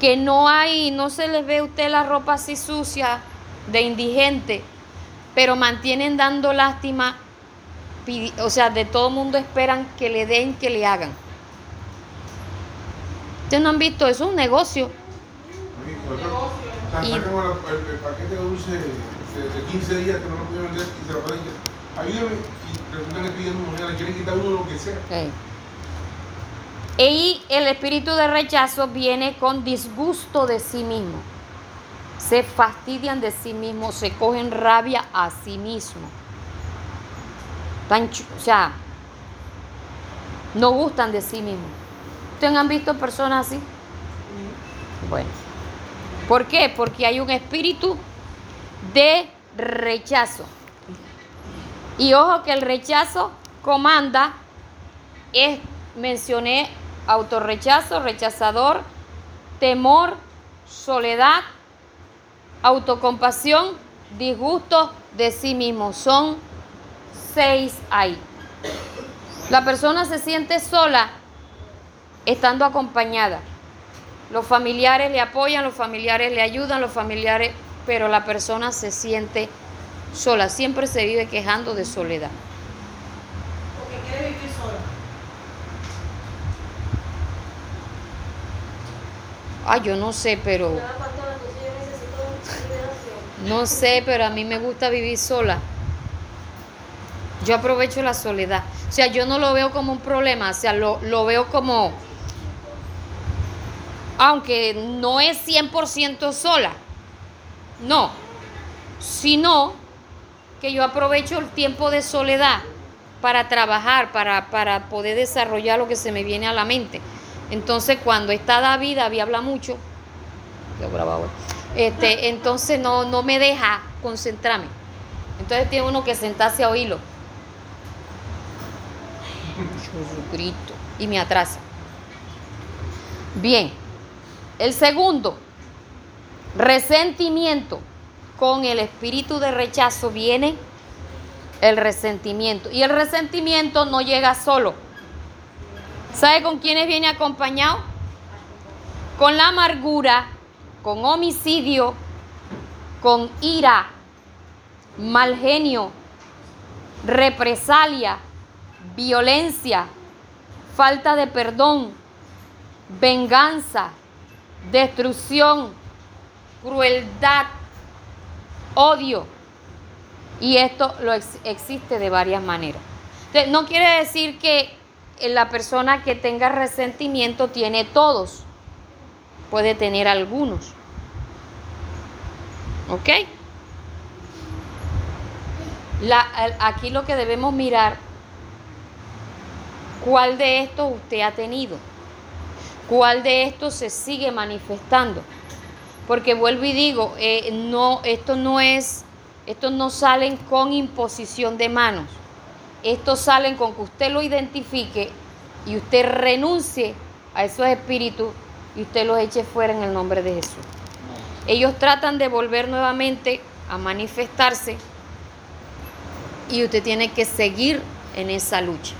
A: Que no hay, no se les ve a usted la ropa así sucia de indigente, pero mantienen dando lástima, o sea, de todo mundo esperan que le den, que le hagan. Ustedes no han visto, eso es un negocio. Y-
C: el, el paquete de dulce de, de 15 días que no lo pueden vender y se lo pueden Ayúdame y resultan que pidiendo moneda, le quieren quitar uno lo que sea.
A: Y el espíritu de rechazo viene con disgusto de sí mismo. Se fastidian de sí mismos, se cogen rabia a sí mismo. Tan o sea, no gustan de sí mismos. ¿Ustedes han visto personas así? Bueno. ¿Por qué? Porque hay un espíritu de rechazo. Y ojo que el rechazo comanda es, mencioné, autorrechazo, rechazador, temor, soledad, autocompasión, disgusto de sí mismo. Son seis ahí. La persona se siente sola estando acompañada. Los familiares le apoyan, los familiares le ayudan, los familiares, pero la persona se siente sola. Siempre se vive quejando de soledad.
E: Porque quiere vivir sola.
A: Ah, yo no sé, pero no sé, pero a mí me gusta vivir sola. Yo aprovecho la soledad. O sea, yo no lo veo como un problema, o sea, lo, lo veo como, aunque no es 100% sola, no, sino que yo aprovecho el tiempo de soledad para trabajar, para, para poder desarrollar lo que se me viene a la mente. Entonces, cuando está David, David habla mucho, este, entonces no, no me deja concentrarme. Entonces tiene uno que sentarse a oírlo. Jesucristo. Y me atrasa. Bien. El segundo, resentimiento. Con el espíritu de rechazo viene el resentimiento. Y el resentimiento no llega solo. ¿Sabe con quiénes viene acompañado? Con la amargura, con homicidio, con ira, mal genio, represalia, violencia, falta de perdón, venganza, destrucción, crueldad, odio. Y esto lo ex- existe de varias maneras. Entonces, no quiere decir que la persona que tenga resentimiento tiene todos. Puede tener algunos. ¿Ok? Aquí lo que debemos mirar, ¿cuál de estos usted ha tenido? ¿Cuál de estos se sigue manifestando? Porque vuelvo y digo, eh, no, esto no es, estos no salen con imposición de manos. Estos salen con que usted lo identifique y usted renuncie a esos espíritus y usted los eche fuera en el nombre de Jesús. Ellos tratan de volver nuevamente a manifestarse y usted tiene que seguir en esa lucha.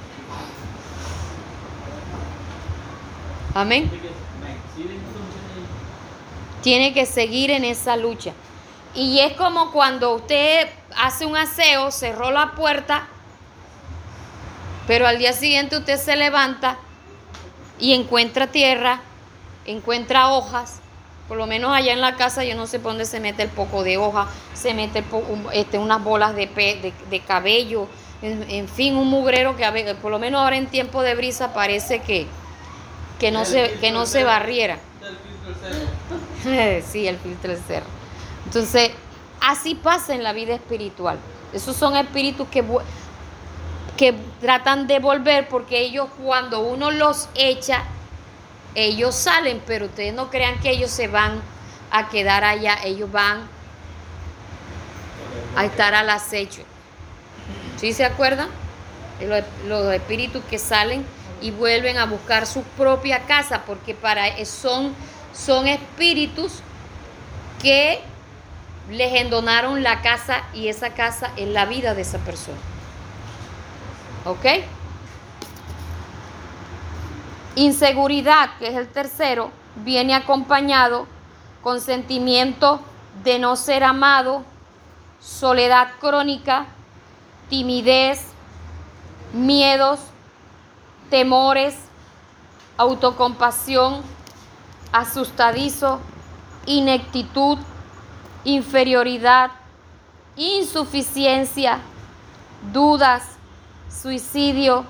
A: Amén. Tiene que seguir en esa lucha. Y es como cuando usted hace un aseo, cerró la puerta, pero al día siguiente usted se levanta y encuentra tierra, encuentra hojas. Por lo menos allá en la casa yo no sé por dónde se mete el poco de hoja, se mete este, unas bolas de, pe- de, cabello, en, fin, un mugrero que por lo menos ahora en tiempo de brisa parece que, que no, se, que no se barriera. *laughs* sí, el filtro del cerro. Entonces, así pasa en la vida espiritual. Esos son espíritus que, que tratan de volver porque ellos cuando uno los echa, ellos salen, pero ustedes no crean que ellos se van a quedar allá, ellos van a estar al acecho. ¿Sí se acuerdan? Los, los espíritus que salen y vuelven a buscar su propia casa, porque para son, son espíritus que les endonaron la casa y esa casa es la vida de esa persona. ¿Ok? Inseguridad, que es el tercero, viene acompañado con sentimiento de no ser amado, soledad crónica, timidez, miedos, temores, autocompasión, asustadizo, ineptitud, inferioridad, insuficiencia, dudas, suicidio,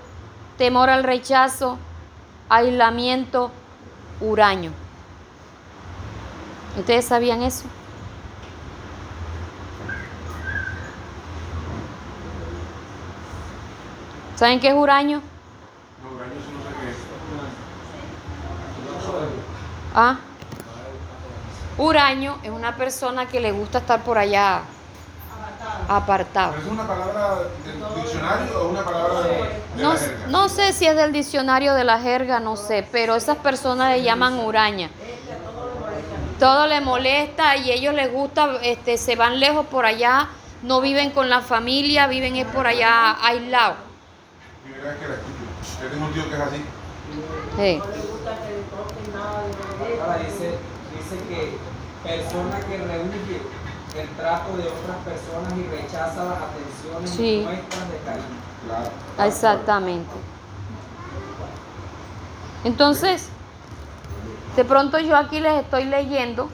A: temor al rechazo, aislamiento, huraño. ¿Ustedes sabían eso? ¿Saben qué es huraño?
C: No, Uraño, eso no sé qué es.
A: Ah. Huraño es una persona que le gusta estar por allá apartado.
C: ¿Pero es una palabra del diccionario o una palabra de, de
A: No,
C: la jerga?
A: no sé si es del diccionario de la jerga, no sé, pero esas personas le llaman huraña. Todo le molesta y ellos les gusta, este, se van lejos por allá, no viven con la familia, viven es por allá aislados.
C: Yo tengo un tío que es así.
A: Sí.
F: Ahora dice, dice que persona que rehuye el trato de otras personas y rechaza las atenciones
A: Sí.
F: y muestras de cariño.
C: Claro.
A: Exactamente. Entonces, de pronto yo aquí les estoy leyendo,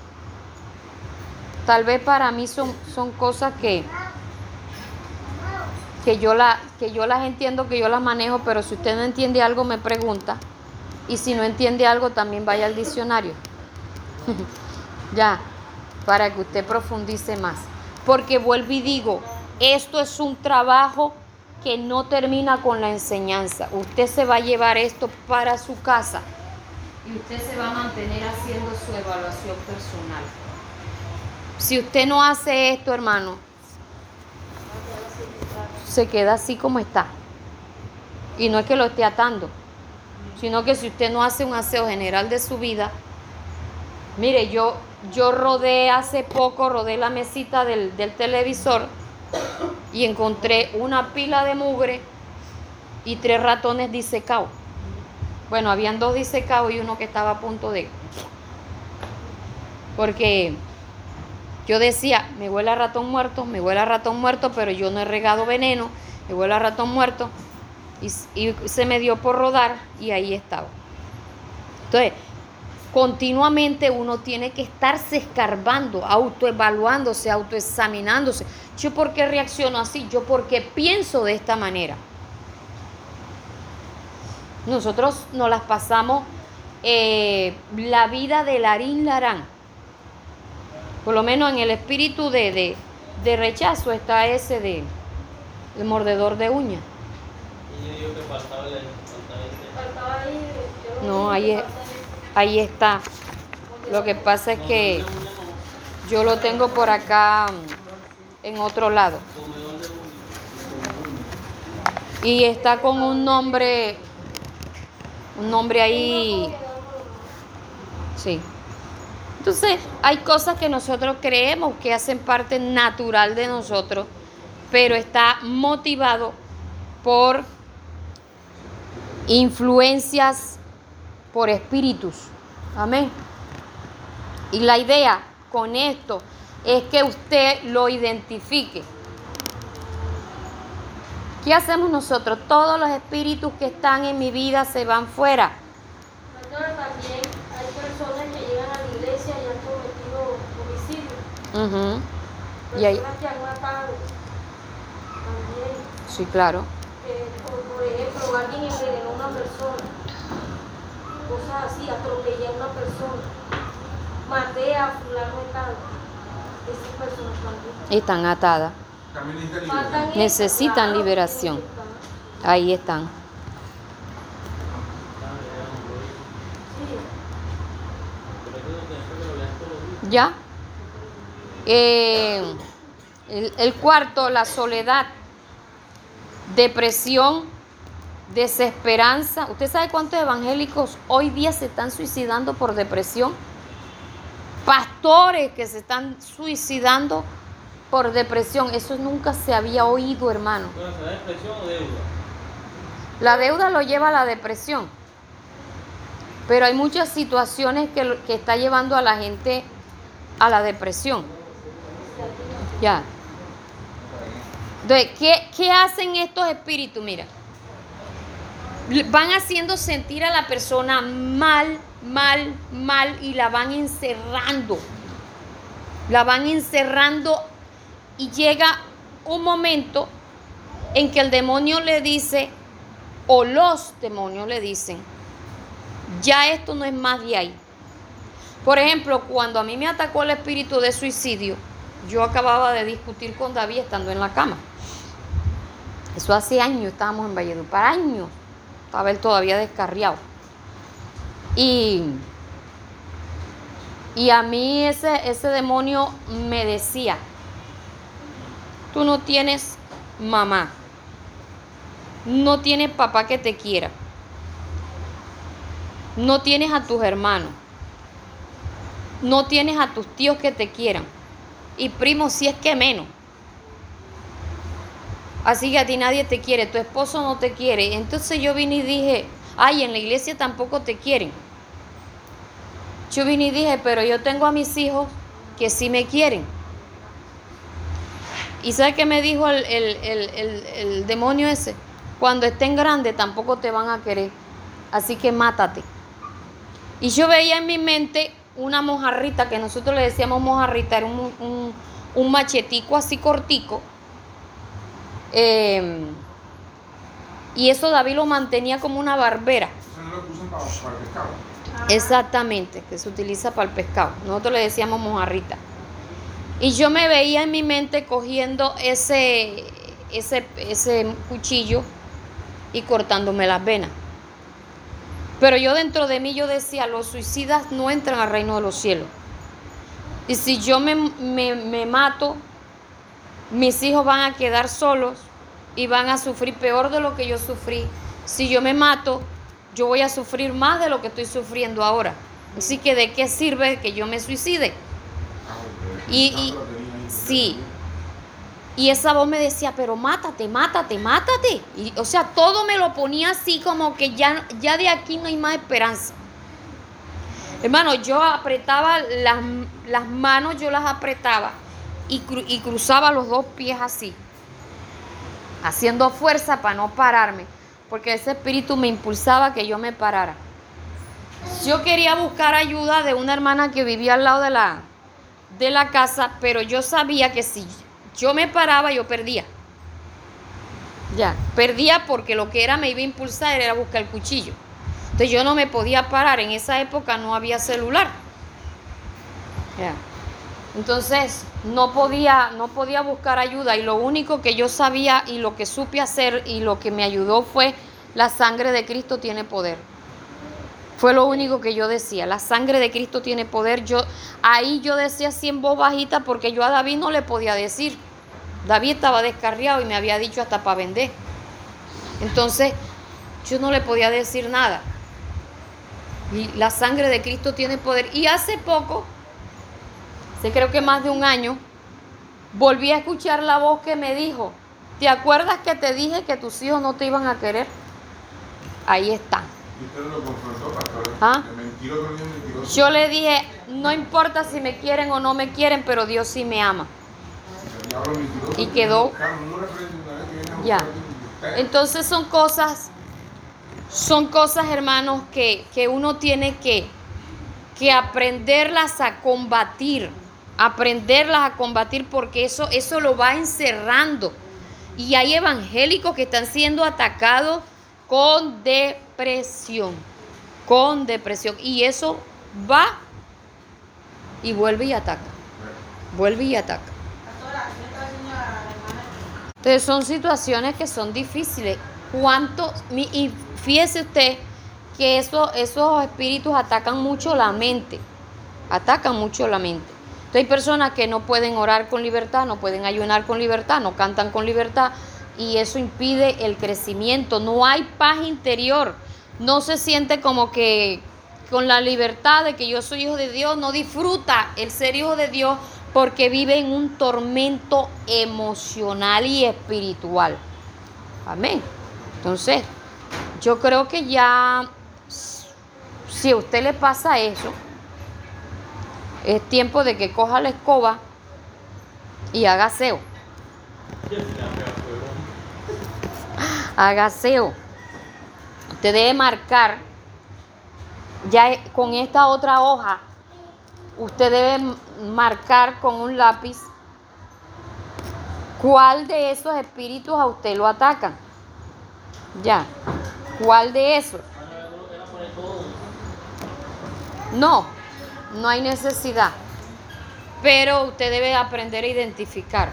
A: tal vez para mí son, son cosas que, que yo, la, que yo las entiendo, que yo las manejo, pero si usted no entiende algo me pregunta. Y si no entiende algo también vaya al diccionario. *laughs* ya, para que usted profundice más. Porque vuelvo y digo, esto es un trabajo que no termina con la enseñanza. Usted se va a llevar esto para su casa y usted se va a mantener haciendo su evaluación personal. Si usted no hace esto, hermano, se queda así como está. Y no es que lo esté atando, sino que si usted no hace un aseo general de su vida, mire, yo, yo rodé hace poco, rodé la mesita del, del televisor y encontré una pila de mugre y tres ratones disecados. Bueno, habían dos disecados y uno que estaba a punto de... Porque yo decía, me huele a ratón muerto, me huele a ratón muerto, pero yo no he regado veneno, me huele a ratón muerto. Y, se me dio por rodar y ahí estaba. Entonces, continuamente uno tiene que estarse escarbando, autoevaluándose, autoexaminándose. ¿Yo por qué reacciono así? ¿Yo por qué pienso de esta manera? Nosotros nos las pasamos eh, la vida de Larín Larán. Por lo menos en el espíritu de, de, de rechazo está ese de el mordedor de uñas. No, ahí Ahí está. Lo que pasa es que yo lo tengo por acá mm, en otro lado. Y está con un nombre, un nombre ahí. Sí. Entonces, hay cosas que nosotros creemos que hacen parte natural de nosotros, pero está motivado por influencias, por espíritus. Amén. Y la idea con esto es que usted lo identifique. ¿Qué hacemos nosotros? Todos los espíritus que están en mi vida se van fuera.
D: Pastora, también hay personas que llegan a la iglesia y han cometido homicidio.
A: Y ahí-
D: Personas que han matado. También,
A: Sí, claro.
D: eh, por, por ejemplo, alguien envenenó a una persona. Cosas así, atropellé a una persona. Maté a fulano de tal. Esas personas también.
A: Están atadas.
C: También
A: Necesitan
D: claro,
A: liberación.
D: necesitan.
A: Ahí están. ¿Ya? Eh, el, el cuarto, la soledad, depresión, desesperanza. ¿Usted sabe cuántos evangélicos hoy día se están suicidando por depresión? Pastores que se están suicidando por depresión. Eso nunca se había oído, hermano.
B: ¿será expresión o deuda?
A: La deuda lo lleva a la depresión. Pero hay muchas situaciones que, que está llevando a la gente a la depresión. Ya. Entonces, ¿qué, qué hacen estos espíritus? Mira, van haciendo sentir a la persona mal, mal, mal y la van encerrando. La van encerrando y llega un momento en que el demonio le dice, o los demonios le dicen, ya esto no es más de ahí. Por ejemplo, cuando a mí me atacó el espíritu de suicidio, yo acababa de discutir con David estando en la cama. Eso hace años, estábamos en Valledupar, años. Estaba todavía descarriado. Y, y a mí ese, ese demonio me decía, tú no tienes mamá, no tienes papá que te quiera, no tienes a tus hermanos, no tienes a tus tíos que te quieran, y primos si es que menos. Así que a ti nadie te quiere, tu esposo no te quiere. Entonces yo vine y dije, ay, en la iglesia tampoco te quieren. Yo vine y dije, pero yo tengo a mis hijos que sí me quieren. ¿Y sabe qué me dijo el, el- el- el- el demonio ese? Cuando estén grandes tampoco te van a querer. Así que mátate. Y yo veía en mi mente una mojarrita, que nosotros le decíamos mojarrita, era un, un- un machetico así cortico. Eh, y eso David lo mantenía como una barbera.
C: Eso no es lo que usan para, para el pescado.
A: Exactamente, que se utiliza para el pescado. Nosotros le decíamos mojarrita. Y yo me veía en mi mente cogiendo ese, ese, ese cuchillo y cortándome las venas. Pero yo dentro de mí yo decía, los suicidas no entran al reino de los cielos. Y si yo me, me- me mato, mis hijos van a quedar solos y van a sufrir peor de lo que yo sufrí. Si yo me mato, yo voy a sufrir más de lo que estoy sufriendo ahora. Así que de qué sirve que yo me suicide. Y- sí. Y esa voz me decía, pero mátate, mátate, mátate. Y, o sea, todo me lo ponía así como que ya, ya de aquí no hay más esperanza. Hermano, yo apretaba las, las manos, yo las apretaba y, cru- y cruzaba los dos pies así, haciendo fuerza para no pararme, porque ese espíritu me impulsaba que yo me parara. Yo quería buscar ayuda de una hermana que vivía al lado de la, de la casa, pero yo sabía que si yo me paraba, yo perdía. Ya, perdía porque lo que era me iba a impulsar era buscar el cuchillo. Entonces yo no me podía parar, en esa época no había celular. Ya. Entonces no podía, no podía buscar ayuda y lo único que yo sabía y lo que supe hacer y lo que me ayudó fue la sangre de Cristo tiene poder. Fue lo único que yo decía, la sangre de Cristo tiene poder. Yo ahí yo decía así en voz bajita porque yo a David no le podía decir. David estaba descarriado y me había dicho hasta para vender. Entonces, yo no le podía decir nada. Y la sangre de Cristo tiene poder. Y hace poco, hace creo que más de un año, volví a escuchar la voz que me dijo, ¿te acuerdas que te dije que tus hijos no te iban a querer? Ahí está. ¿Ah? Yo le dije, no importa si me quieren o no me quieren, pero Dios sí me ama. Y quedó- Ya. Entonces son cosas, son cosas, hermanos, que, que uno tiene que, que aprenderlas a combatir, aprenderlas a combatir porque eso, eso lo va encerrando. Y hay evangélicos que están siendo atacados con depresión, con depresión. Y eso va y vuelve y ataca, vuelve y ataca. Entonces son situaciones que son difíciles. ¿Cuánto? Y fíjese usted que eso, esos espíritus atacan mucho la mente. Atacan mucho la mente. Hay personas que no pueden orar con libertad, no pueden ayunar con libertad, no cantan con libertad. Y eso impide el crecimiento. No hay paz interior. No se siente como que con la libertad de que yo soy hijo de Dios, no disfruta el ser hijo de Dios porque vive en un tormento emocional y espiritual. Amén. Entonces, yo creo que ya, si a usted le pasa eso, es tiempo de que coja la escoba y haga aseo. Haga aseo. Usted debe marcar, ya con esta otra hoja, usted debe marcar con un lápiz cuál de esos espíritus a usted lo atacan. Ya. ¿Cuál de esos? No, no hay necesidad. Pero usted debe aprender a identificar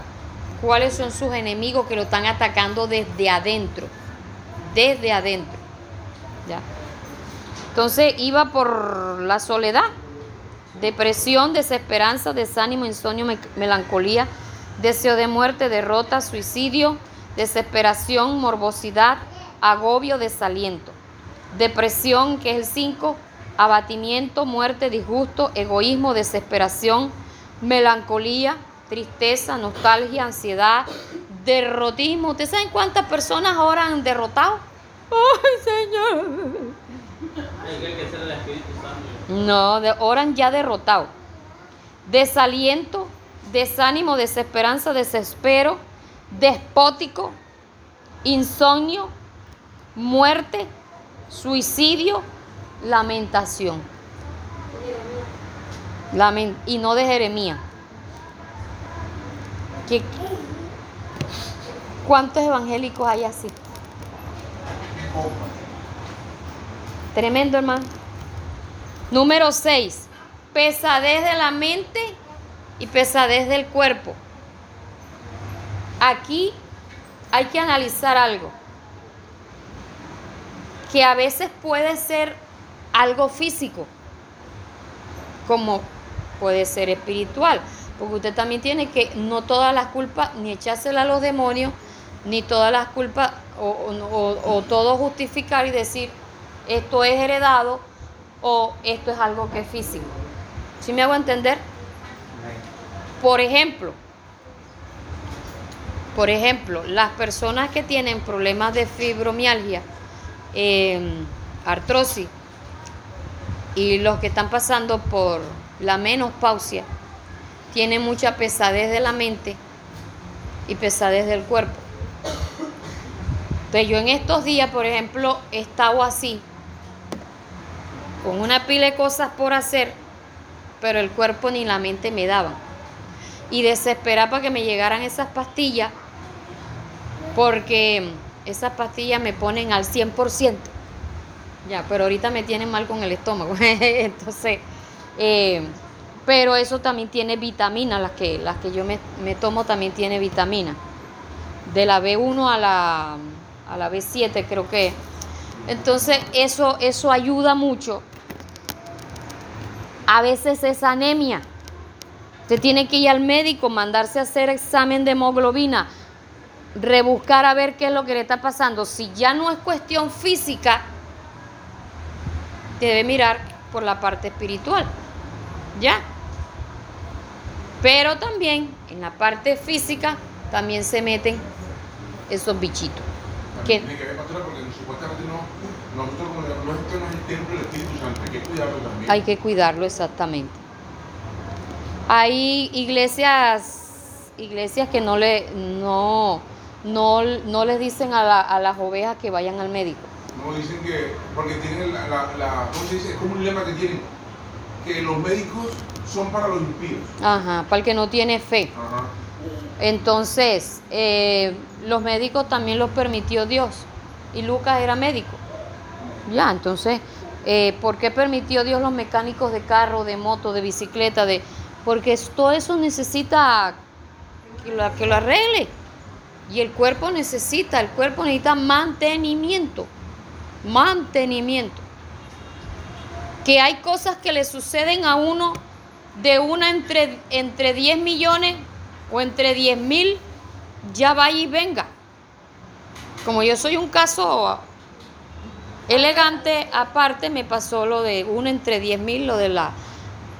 A: cuáles son sus enemigos que lo están atacando desde adentro. Desde adentro. Ya. Entonces iba por la soledad, depresión, desesperanza, desánimo, insomnio, me- melancolía, deseo de muerte, derrota, suicidio, desesperación, morbosidad, agobio, desaliento. Depresión, que es el 5, abatimiento, muerte, disgusto, egoísmo, desesperación, melancolía, tristeza, nostalgia, ansiedad, derrotismo. ¿Ustedes saben cuántas personas ahora han derrotado? ¡Ay, Señor! No, de, oran ya derrotado. Desaliento, desánimo, desesperanza, desespero, despótico, insomnio, muerte, suicidio, lamentación. Lamen- y no de Jeremías. Que, ¿Cuántos evangélicos hay así? Tremendo, hermano. Número 6. Pesadez de la mente y pesadez del cuerpo. Aquí hay que analizar algo. Que a veces puede ser algo físico, como puede ser espiritual. Porque usted también tiene que, no todas las culpas, ni echársela a los demonios, ni todas las culpas, o, o- o todo justificar y decir, esto es heredado o esto es algo que es físico. ¿Sí me hago entender? Por ejemplo, por ejemplo, las personas que tienen problemas de fibromialgia, eh, artrosis, y los que están pasando por la menopausia, tienen mucha pesadez de la mente y pesadez del cuerpo. Entonces yo en estos días, por ejemplo, he estado así, con una pila de cosas por hacer, pero el cuerpo ni la mente me daban. Y desesperada para que me llegaran esas pastillas, porque esas pastillas me ponen al 100%. Ya, pero ahorita me tienen mal con el estómago. *laughs* Entonces, eh, pero eso también tiene vitamina, las que, las que yo me, me tomo también tiene vitamina. De la B1 a la, a la B7 creo que. es. Entonces, eso, eso ayuda mucho. A veces es anemia. Usted tiene que ir al médico, mandarse a hacer examen de hemoglobina, rebuscar a ver qué es lo que le está pasando. Si ya no es cuestión física, debe mirar por la parte espiritual. ¿Ya? Pero también en la parte física también se meten esos bichitos. ¿Qué?
C: Tiene que ver, pastora, porque supuestamente no, nosotros como no esto no es el templo del Espíritu Santo, hay que cuidarlo también.
A: Hay que cuidarlo exactamente. Hay iglesias, iglesias que no le, no, no, no les dicen a, la- a las ovejas que vayan al médico.
C: No dicen que, porque tienen la, la, la- ¿cómo se dice? Es como un lema que tienen, que los médicos son para los impíos.
A: Ajá, para el que no tiene fe.
C: Ajá.
A: Entonces, eh, los médicos también los permitió Dios. Y Lucas era médico. Ya, entonces, eh, ¿por qué permitió Dios los mecánicos de carro, de moto, de bicicleta? De, porque todo eso necesita que lo, que lo arregle. Y el cuerpo necesita, el cuerpo necesita mantenimiento. Mantenimiento. Que hay cosas que le suceden a uno de una entre, entre 10 millones o entre 10 mil, ya vaya y venga. Como yo soy un caso elegante, aparte me pasó lo de uno entre 10 mil, lo de la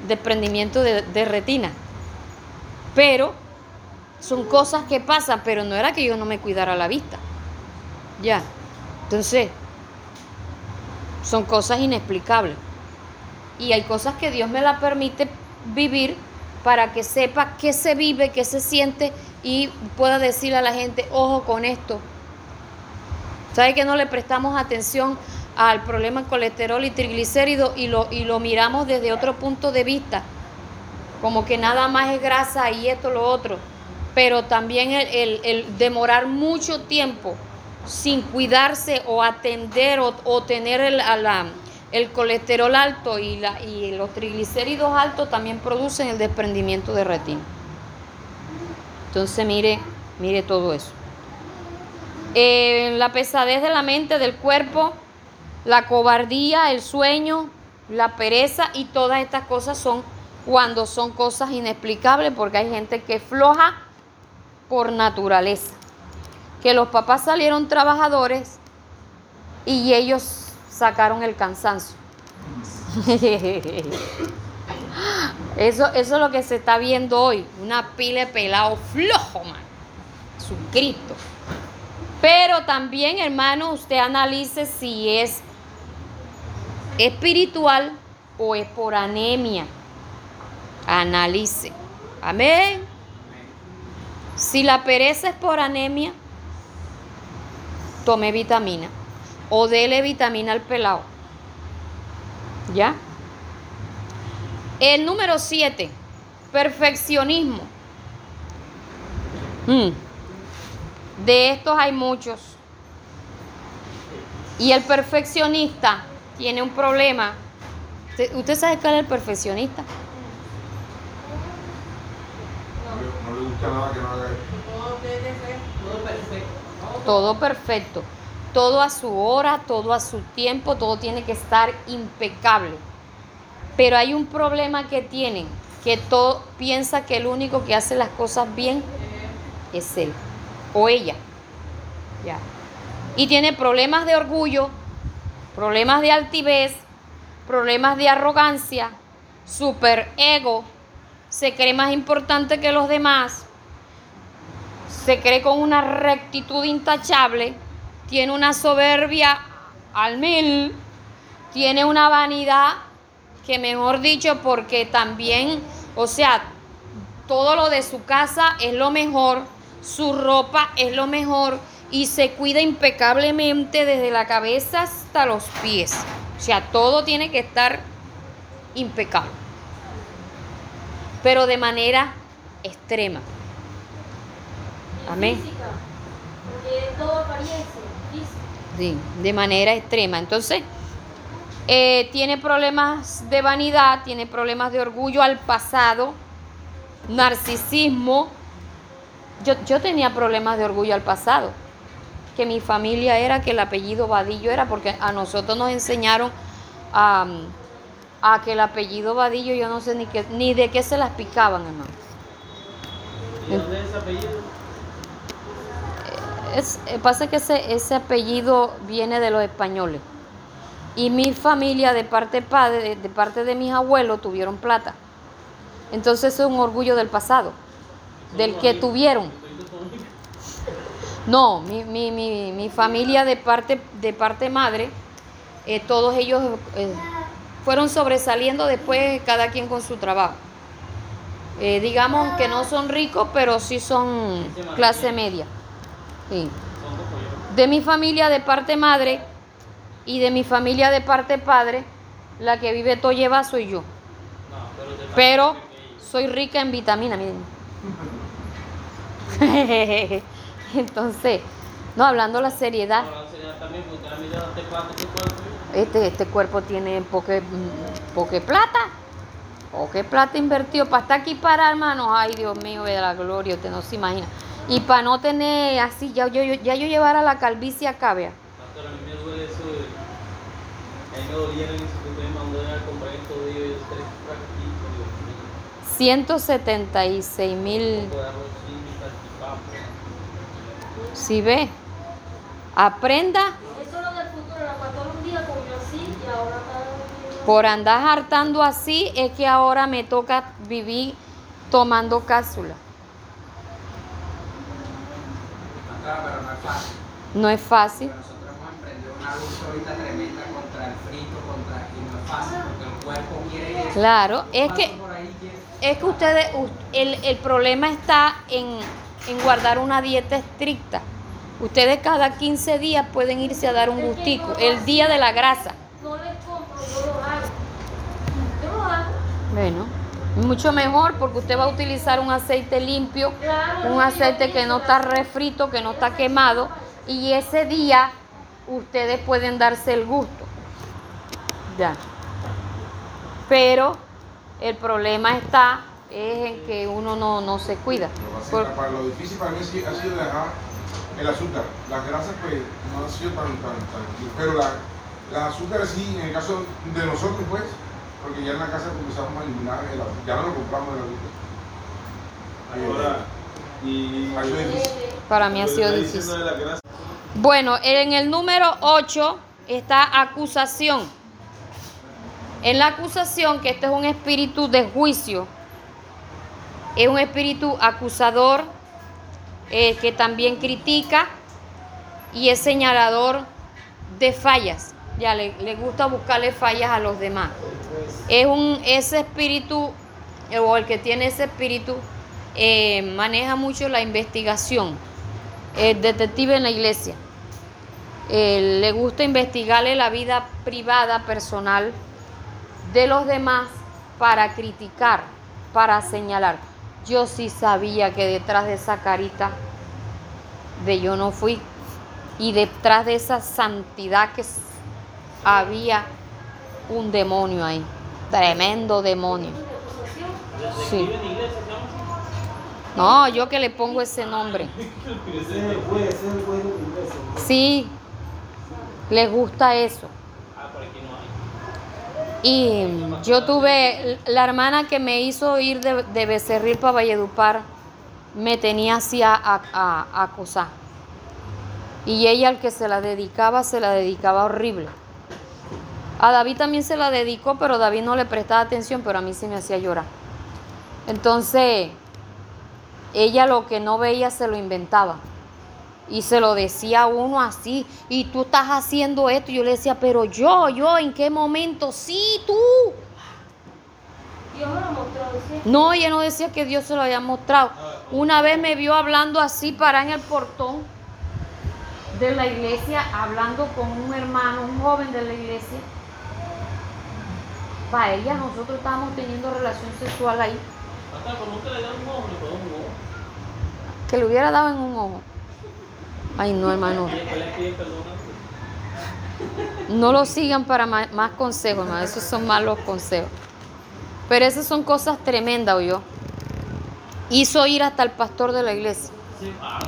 A: desprendimiento de, de retina. Pero son cosas que pasan, pero no era que yo no me cuidara la vista. Ya. Entonces, son cosas inexplicables. Y hay cosas que Dios me la permite vivir para que sepa qué se vive, qué se siente y pueda decirle a la gente, ojo con esto. ¿Sabe que no le prestamos atención al problema colesterol y triglicéridos y lo, y lo miramos desde otro punto de vista? Como que nada más es grasa y esto, lo otro. Pero también el, el- el demorar mucho tiempo sin cuidarse o atender o, o tener el, la- el colesterol alto y, la, y los triglicéridos altos también producen el desprendimiento de retina. Entonces mire, mire todo eso. Eh, la pesadez de la mente, del cuerpo, la cobardía, el sueño, la pereza y todas estas cosas son cuando son cosas inexplicables porque hay gente que es floja por naturaleza. Que los papás salieron trabajadores y ellos sacaron el cansancio. *laughs* Eso, eso es lo que se está viendo hoy. Una pila de pelado flojo, man. Su Cristo. Pero también, hermano, usted analice si es espiritual o es por anemia. Analice. Amén. Si la pereza es por anemia, tome vitamina o dele vitamina al pelado. ¿Ya? El número 7, perfeccionismo. Mm. De estos hay muchos. Y el perfeccionista tiene un problema. ¿Usted- ¿Usted sabe cuál es el perfeccionista?
C: No le- no le gusta nada que no haga.
E: Todo debe ser
F: Todo perfecto.
A: Todo perfecto. Todo a su hora, todo a su tiempo, todo tiene que estar impecable. Pero hay un problema que tienen, que todo piensa que el único que hace las cosas bien es él o ella. Ya. Y tiene problemas de orgullo, problemas de altivez, problemas de arrogancia, super ego, se cree más importante que los demás, se cree con una rectitud intachable, tiene una soberbia al mil, tiene una vanidad que mejor dicho, porque también, o sea, todo lo de su casa es lo mejor, su ropa es lo mejor y se cuida impecablemente desde la cabeza hasta los pies. O sea, todo tiene que estar impecable, pero de manera extrema. Amén.
D: Física, porque todo.
A: Sí, de manera extrema. Entonces, eh, tiene problemas de vanidad, tiene problemas de orgullo al pasado, narcisismo. Yo, yo tenía problemas de orgullo al pasado, que mi familia era, que el apellido Vadillo era, porque a nosotros nos enseñaron a, a que el apellido Vadillo, yo no sé ni, qué, ni de qué se las picaban, hermano.
B: ¿Y dónde es ese apellido?
A: Es, eh, pasa que ese, ese apellido viene de los españoles. Y mi familia, de parte padre, de parte de mis abuelos, tuvieron plata. Entonces es un orgullo del pasado, del que tuvieron. No, mi, mi, mi, mi familia de parte, de parte madre, eh, todos ellos eh, fueron sobresaliendo después cada quien con su trabajo. Digamos que no son ricos, pero sí son clase media. De mi familia de parte madre y de mi familia de parte padre, la que vive todo lleva soy yo.
B: Pero
A: soy rica en vitamina, miren. *laughs* Entonces, no, hablando la seriedad, este, este cuerpo tiene poque, poque plata. Poque plata invertido. Para estar aquí para, hermanos, ay Dios mío, de la gloria, usted no se imagina. Y para no tener así, ya yo, yo- ya yo llevara la calvicie.
B: Pastor, a mí me duele eso. de- A mí me dolieron eso que usted me mandó a comprar estos días. Yo tres frasquitos, Dios mío.
A: 176 mil.
B: Y.
A: Si ve, aprenda
D: Eso es lo del futuro, la pastora un día comió así y ahora está...
A: por andar hartando así, es que ahora me toca vivir tomando cápsula.
F: Pastora, pero no es fácil.
A: No es fácil.
F: Porque nosotros hemos emprendido una lucha ahorita tremenda contra el frito, contra y no es fácil porque el cuerpo quiere eso.
A: Claro, es que
F: quiere-
A: es que ustedes, el, el problema está en, en guardar una dieta estricta. Ustedes cada 15 días pueden irse a dar un gustico, el día de la grasa.
D: No les compro, yo lo hago. Yo lo hago.
A: Bueno, mucho mejor porque usted va a utilizar un aceite limpio, un aceite que no está refrito, que no está quemado, y ese día ustedes pueden darse el gusto. Ya. Pero el problema está es en que uno no, no se cuida.
C: Para lo difícil para mí ha sido dejar el azúcar. Las grasas pues no han sido tan, tan, tan pero la, las azúcares sí, en el caso de nosotros pues, porque ya en la casa comenzamos a eliminar el azúcar, ya no lo compramos el azúcar.
G: Ahora, y
A: para mí ha sido difícil. Bueno, en el número 8 está acusación. En la acusación, que este es un espíritu de juicio, es un espíritu acusador eh, que también critica y es señalador de fallas. Ya le, le gusta buscarle fallas a los demás. Es un, ese espíritu, o el que tiene ese espíritu, eh, maneja mucho la investigación. El detective en la iglesia. Eh, le gusta investigarle la vida privada, personal de los demás para criticar, para señalar. Yo sí sabía que detrás de esa carita de yo no fui. Y detrás de esa santidad que había un demonio ahí. Tremendo demonio. Sí.
B: ¿no?
A: Yo que le pongo ese nombre. Sí, les gusta eso. Y yo tuve, la hermana que me hizo ir de, de Becerril para Valledupar, me tenía así a- a- a acosar. Y ella al que se la dedicaba, se la dedicaba horrible. A David también se la dedicó, pero David no le prestaba atención, pero a mí sí me hacía llorar. Entonces, ella lo que no veía se lo inventaba. Y se lo decía a uno así, y tú estás haciendo esto. Y yo le decía, pero yo, yo, ¿en qué momento? Sí, tú.
D: Dios me lo mostró, decía.
A: No, ella no decía que Dios se lo había mostrado. Una vez me vio hablando así, para en el portón de la iglesia, hablando con un hermano, un joven de la iglesia. Para ella, nosotros estábamos teniendo relación sexual ahí.
B: Hasta con nunca le dan un ojo, le pongo un ojo.
A: Que le hubiera dado en un ojo. Ay, no, hermano. No lo sigan para más, consejos, hermano. Esos son malos consejos. Pero esas son cosas tremendas, yo. Hizo ir hasta el pastor de la iglesia.
B: Ah.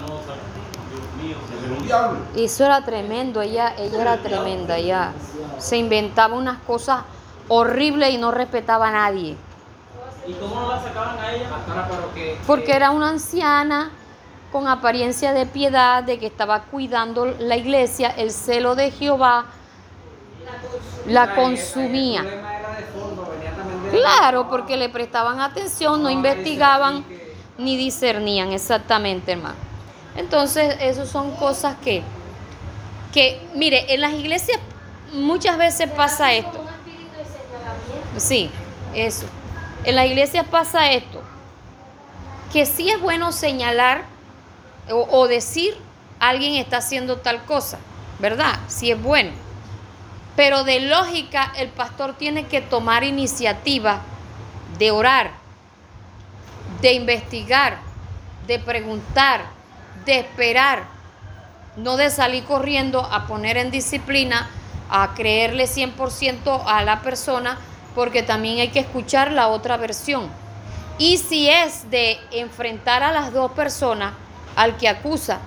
A: Eso era tremendo, ella, ella era tremenda, ella se inventaba unas cosas horribles y no respetaba a nadie.
B: ¿Y cómo no la sacaban a ella?
A: Porque
F: que-
A: era una anciana con apariencia de piedad, de que estaba cuidando la iglesia, el celo de Jehová la consumía. Claro, porque le prestaban atención, no investigaban ni discernían exactamente, hermano. Entonces, esas son cosas que, que, mire, en las iglesias muchas veces pasa esto.
D: Un espíritu de señalamiento.
A: Sí, eso. En las iglesias pasa esto. Que sí es bueno señalar o, o decir alguien está haciendo tal cosa, ¿verdad? Sí es bueno. Pero de lógica el pastor tiene que tomar iniciativa de orar, de investigar, de preguntar, de esperar, no de salir corriendo a poner en disciplina, a creerle 100% a la persona, porque también hay que escuchar la otra versión. Y si es de enfrentar a las dos personas, al que acusa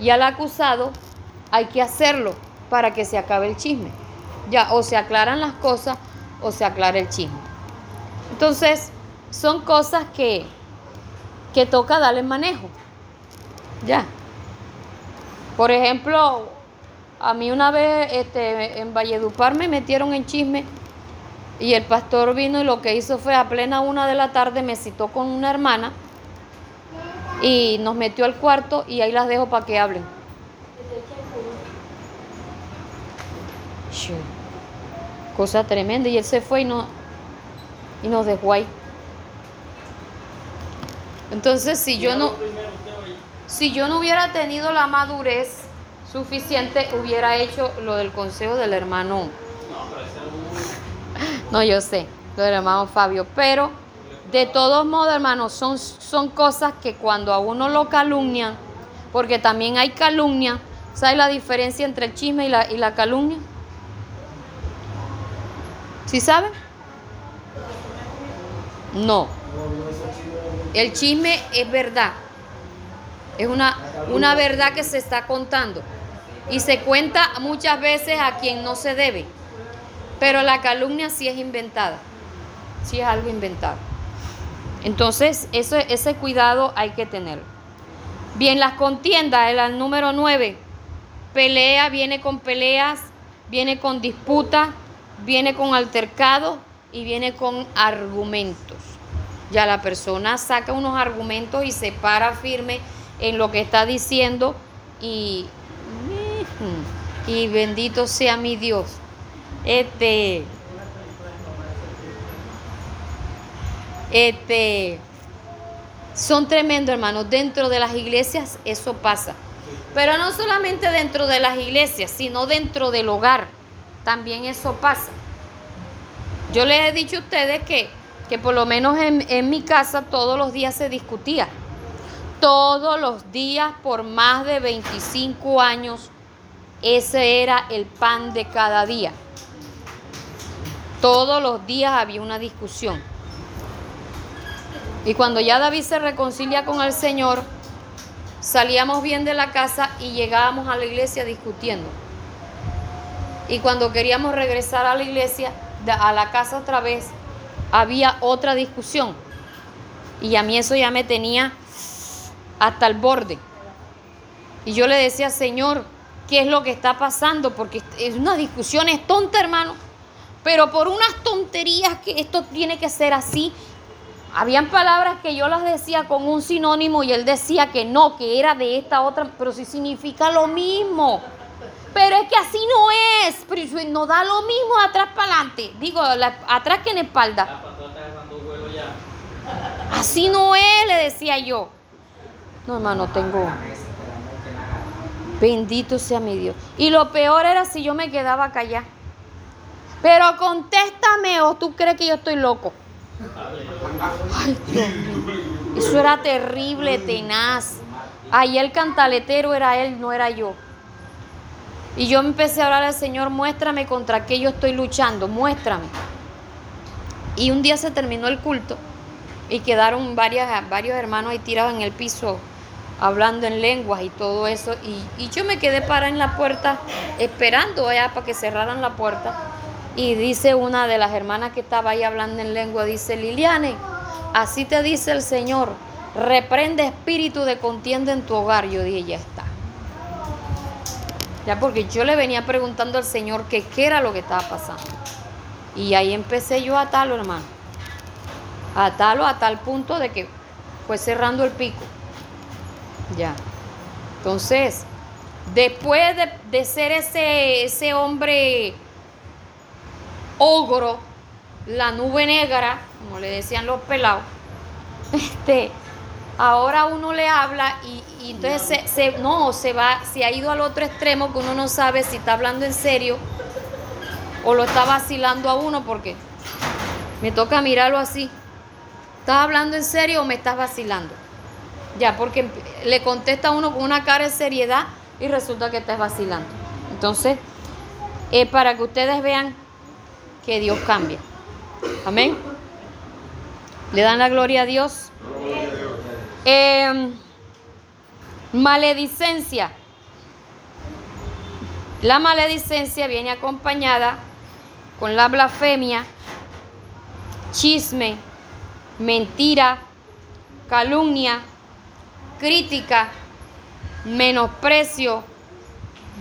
A: y al acusado, hay que hacerlo para que se acabe el chisme. Ya, o se aclaran las cosas o se aclara el chisme. Entonces, son cosas que, que toca darle manejo. Ya. Por ejemplo, a mí una vez este, en Valledupar me metieron en chisme y el pastor vino y lo que hizo fue a plena una de la tarde me citó con una hermana y nos metió al cuarto y ahí las dejo para que hablen. Cosa tremenda. Y él se fue y, no, y nos dejó ahí. Entonces, si yo no, si yo no hubiera tenido la madurez suficiente, hubiera hecho lo del consejo del hermano.
B: No, pero ese era un.
A: No, yo sé, lo del hermano Fabio. Pero de todos modos, hermanos, son, son cosas que cuando a uno lo calumnian, porque también hay calumnia, ¿sabes la diferencia entre el chisme y la, y la calumnia? ¿Sí saben? No. El chisme es verdad. Es una, una verdad que se está contando. Y se cuenta muchas veces a quien no se debe. Pero la calumnia sí es inventada. Sí es algo inventado. Entonces, eso, ese cuidado hay que tenerlo. Bien, las contiendas, el número 9. Pelea, viene con peleas, viene con disputa, viene con altercado y viene con argumentos. Ya la persona saca unos argumentos y se para firme en lo que está diciendo y, y bendito sea mi Dios. Este, este, son tremendos, hermanos. Dentro de las iglesias eso pasa. Pero no solamente dentro de las iglesias, sino dentro del hogar. También eso pasa. Yo les he dicho a ustedes que, que por lo menos en, en mi casa todos los días se discutía. Todos los días por más de 25 años, ese era el pan de cada día. Todos los días había una discusión. Y cuando ya David se reconcilia con el Señor, salíamos bien de la casa y llegábamos a la iglesia discutiendo. Y cuando queríamos regresar a la iglesia, a la casa otra vez, había otra discusión. Y a mí eso ya me tenía hasta el borde. Y yo le decía, Señor, ¿qué es lo que está pasando? Porque es una discusión, es tonta, hermano. Pero por unas tonterías que esto tiene que ser así. Habían palabras que yo las decía con un sinónimo y él decía que no, que era de esta otra, pero sí significa lo mismo. Pero es que así no es, pero no da lo mismo atrás para adelante. Digo, la- atrás que en espalda.
B: Ya.
A: Así no es, le decía yo. No, hermano, tengo. Bendito sea mi Dios. Y lo peor era si yo me quedaba callada. Pero contéstame o tú crees que yo estoy loco. Eso era terrible, tenaz. Ahí el cantaletero era él, no era yo. Y yo empecé a hablar al Señor, muéstrame contra qué yo estoy luchando, muéstrame. Y un día se terminó el culto y quedaron varias, varios hermanos ahí tirados en el piso hablando en lenguas y todo eso. Y, y yo me quedé parada en la puerta esperando allá para que cerraran la puerta. Y dice una de las hermanas que estaba ahí hablando en lengua, dice, Liliane, así te dice el Señor, reprende espíritu de contienda en tu hogar. Yo dije, ya está. Ya porque yo le venía preguntando al Señor qué era lo que estaba pasando. Y ahí empecé yo a atarlo, hermano. A atarlo a tal punto de que fue cerrando el pico. Ya. Entonces, después de, de ser ese, ese hombre ogro, la nube negra, como le decían los pelados, *laughs* este, ahora uno le habla y, y entonces se, se- no, se va, se ha ido al otro extremo que uno no sabe si está hablando en serio o lo está vacilando a uno porque me toca mirarlo así. ¿Estás hablando en serio o me estás vacilando? Ya, porque le contesta a uno con una cara de seriedad y resulta que estás vacilando. Entonces, eh, para que ustedes vean que Dios cambia. Amén. Le dan la gloria a Dios. Eh, maledicencia. La maledicencia viene acompañada con la blasfemia, chisme, mentira, calumnia, crítica, menosprecio,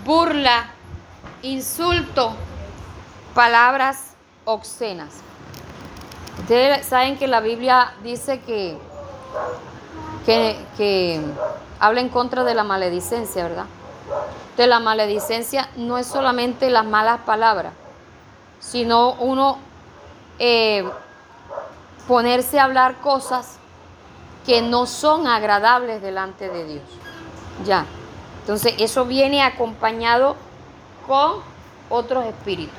A: burla, insulto, palabras obscenas. Ustedes saben que la Biblia dice que, que, que habla en contra de la maledicencia, ¿verdad? De la maledicencia no es solamente las malas palabras, sino uno eh, ponerse a hablar cosas que no son agradables delante de Dios. Ya. Entonces, eso viene acompañado con otros espíritus,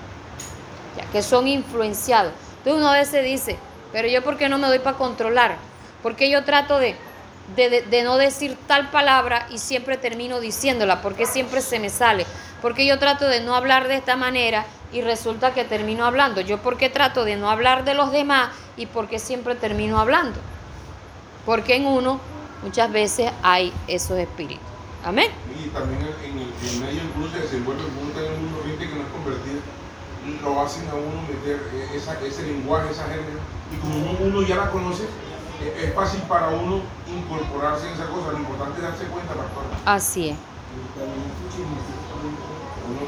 A: que son influenciados. Entonces, uno a veces dice, pero yo, ¿por qué no me doy para controlar? ¿Por qué yo trato de, de, no decir tal palabra y siempre termino diciéndola? ¿Por qué siempre se me sale? ¿Por qué yo trato de no hablar de esta manera y resulta que termino hablando? ¿Yo por qué trato de no hablar de los demás y por qué siempre termino hablando? Porque en uno muchas veces hay esos espíritus. Amén.
C: Y también en el, en medio incluso se desenvuelve un mundo gente que no es convertida. Lo hacen a uno meter eh, esa- ese lenguaje, esa jerga. Y como uno, uno ya la conoce, eh, es fácil para uno incorporarse en esa cosa. Lo importante es darse cuenta, pastor.
A: Así es.
C: Uno,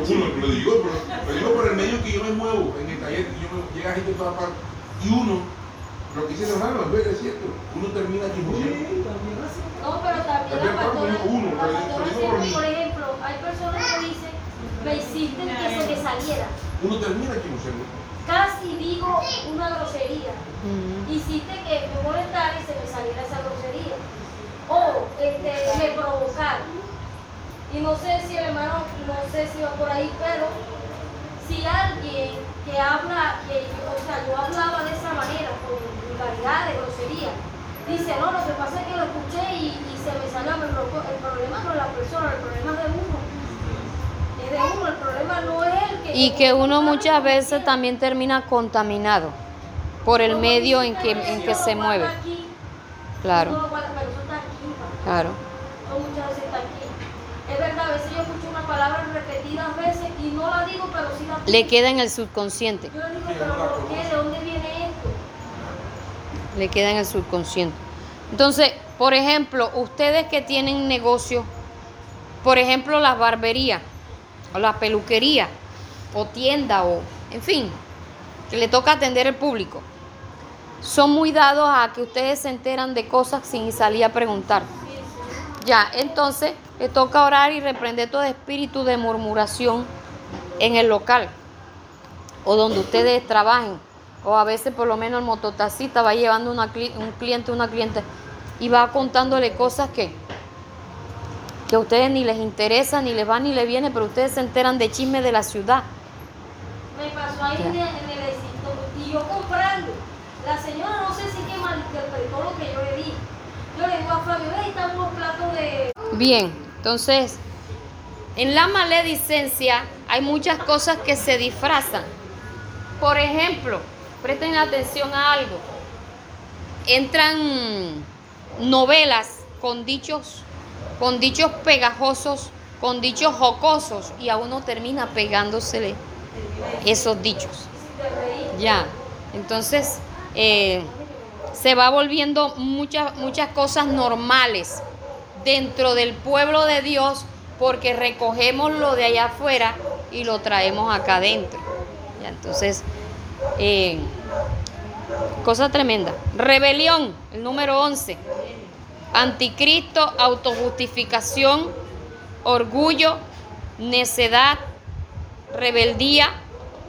C: uno, lo digo, pero lo digo por el medio que yo me muevo en el taller, yo me, llega gente de todas partes. Y uno, lo que dice hermano, es cierto, uno termina chismoseando.
D: No, pero también la pastora,
C: uno,
D: la
C: pero
D: pastora
C: por
D: ejemplo, hay personas que dicen, me hiciste que se me saliera.
C: Uno termina chismoseando.
D: Casi digo una grosería.
A: Ujú.
D: Hiciste que me molestara y se me saliera esa grosería. O este, me provocaron. Y no sé si el hermano, no sé si va por ahí, pero si alguien que habla, que, o sea, yo hablaba de esa manera, con vulgaridad, de grosería, dice, no, lo que pasa es que lo escuché y, y se me salió, pero el problema no es la persona, el problema es de uno. Es de uno, el problema no es el que...
A: Y que uno muchas veces también termina contaminado por el medio en que, en que se mueve. Claro, claro.
D: Eso muchas veces está aquí. Es verdad, a veces yo escucho una palabra repetidas veces y no la digo, pero sí la
A: Le queda en el subconsciente.
D: Yo le digo, pero ¿por qué? ¿De dónde viene esto?
A: le queda en el subconsciente. Entonces, por ejemplo, ustedes que tienen negocio, por ejemplo, las barberías, o la peluquería, o tienda, o en fin, que le toca atender el público, son muy dados a que ustedes se enteran de cosas sin salir a preguntar. Ya, entonces, le toca orar y reprender todo espíritu de murmuración en el local o donde ustedes trabajen. O a veces por lo menos el mototaxista va llevando una un cliente, una cliente y va contándole cosas que, que a ustedes ni les interesa, ni les va ni les viene, pero ustedes se enteran de chisme de la ciudad.
D: Me pasó ahí en el, en el éxito y yo comprando. La señora no sé si que malinterpretó lo que yo le di. Yo le digo a Fabio, ahí están unos platos de...
A: Bien, entonces, en la maledicencia hay muchas cosas que se disfrazan. Por ejemplo, presten atención a algo. Entran novelas con dichos, con dichos pegajosos, con dichos jocosos y a uno termina pegándosele esos dichos. Ya, entonces eh, se va volviendo muchas, muchas cosas normales dentro del pueblo de Dios porque recogemos lo de allá afuera y lo traemos acá adentro. Ya, entonces, eh, cosa tremenda. Rebelión, el número 11. Anticristo, autojustificación, orgullo, necedad, rebeldía,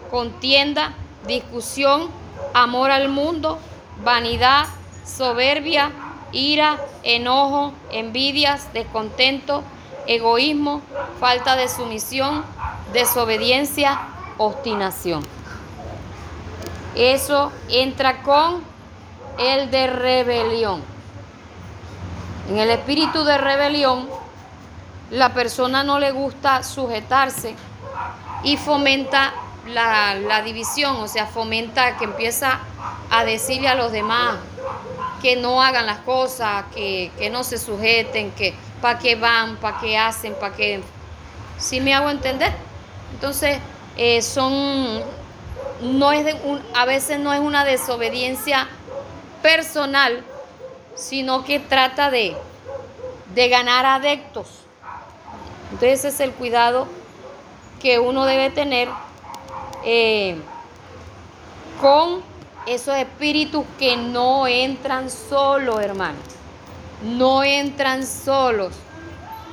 A: contienda, discusión, amor al mundo, vanidad, soberbia, ira, enojo, envidias, descontento, egoísmo, falta de sumisión, desobediencia, obstinación. Eso entra con el de rebelión. En el espíritu de rebelión, la persona no le gusta sujetarse y fomenta la, división, o sea, fomenta que empieza a decirle a los demás que no hagan las cosas, que, que no se sujeten, que para qué van, para qué hacen, para qué... ¿Sí me hago entender? Entonces, eh, son, no es de un, a veces no es una desobediencia personal, sino que trata de, de ganar adeptos. Entonces ese es el cuidado que uno debe tener eh, con esos espíritus que no entran solos, hermano. No entran solos.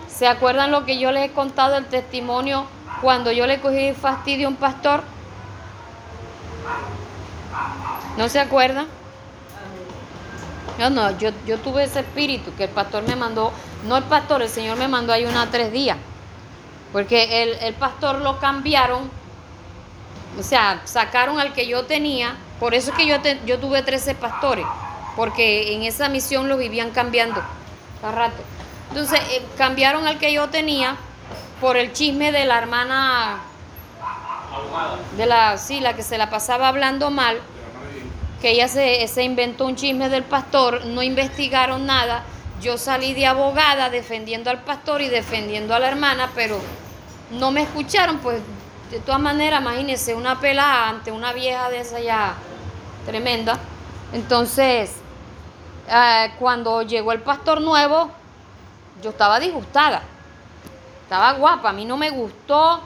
A: ¿Se acuerdan lo que yo les he contado el testimonio cuando yo le cogí fastidio a un pastor? ¿No se acuerdan? No, no, yo, yo tuve ese espíritu que el pastor me mandó, no el pastor, el Señor me mandó ahí una tres días, porque el, el pastor lo cambiaron, o sea, sacaron al que yo tenía, por eso es que yo, te- yo tuve 13 pastores, porque en esa misión los vivían cambiando cada rato. Entonces, eh, cambiaron al que yo tenía por el chisme de la hermana, de la, sí, la que se la pasaba hablando mal, que ella se, se inventó un chisme del pastor, no investigaron nada. Yo salí de abogada defendiendo al pastor y defendiendo a la hermana, pero no me escucharon, pues de todas maneras, imagínense, una pelada ante una vieja de esa ya tremenda. Entonces, eh, cuando llegó el pastor nuevo, yo estaba disgustada, estaba guapa, a mí no me gustó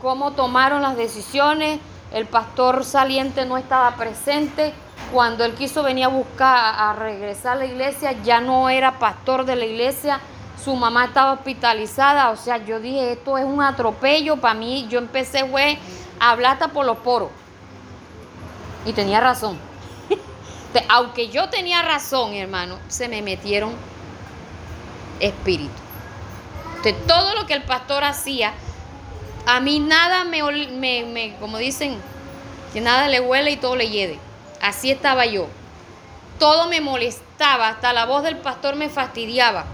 A: cómo tomaron las decisiones, el pastor saliente no estaba presente, cuando él quiso venir a buscar, a regresar a la iglesia, ya no era pastor de la iglesia, su mamá estaba hospitalizada, o sea, yo dije, esto es un atropello para mí, yo empecé, a hablar por los poros. Y tenía razón. *laughs* Aunque yo tenía razón, hermano, se me metieron espíritu. De todo lo que el pastor hacía, a mí nada me, me, me- como dicen, que nada le huele y todo le hiede. Así estaba yo. Todo me molestaba estaba, hasta la voz del pastor me fastidiaba.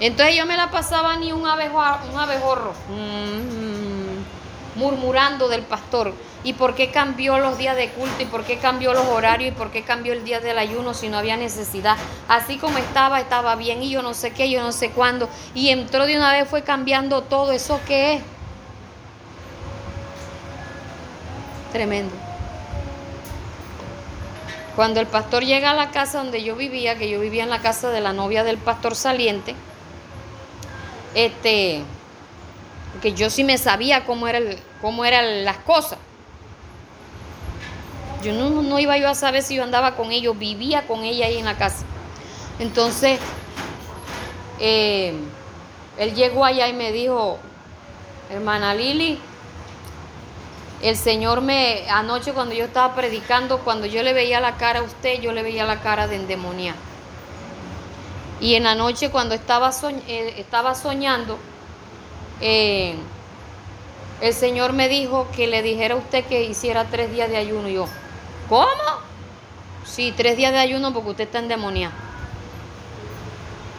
A: Entonces yo me la pasaba ni un, un abejorro, mm, murmurando del pastor. ¿Y por qué cambió los días de culto? ¿Y por qué cambió los horarios? ¿Y por qué cambió el día del ayuno si no había necesidad? Así como estaba, estaba bien y yo no sé qué, yo no sé cuándo. Y entró de una vez, fue cambiando todo. ¿Eso qué es? Tremendo. Cuando el pastor llega a la casa donde yo vivía, que yo vivía en la casa de la novia del pastor saliente, este, que yo sí me sabía cómo, cómo eran las cosas. Yo no, no iba yo a saber si yo andaba con ellos, vivía con ella ahí en la casa. Entonces, eh, él llegó allá y me dijo, hermana Lili, el Señor me, anoche cuando yo estaba predicando, cuando yo le veía la cara a usted, yo le veía la cara de endemoniada. Y en la noche cuando estaba, eh, soñando, eh, el Señor me dijo que le dijera a usted que hiciera tres días de ayuno. Y yo, ¿cómo? Sí, tres días de ayuno porque usted está endemoniado.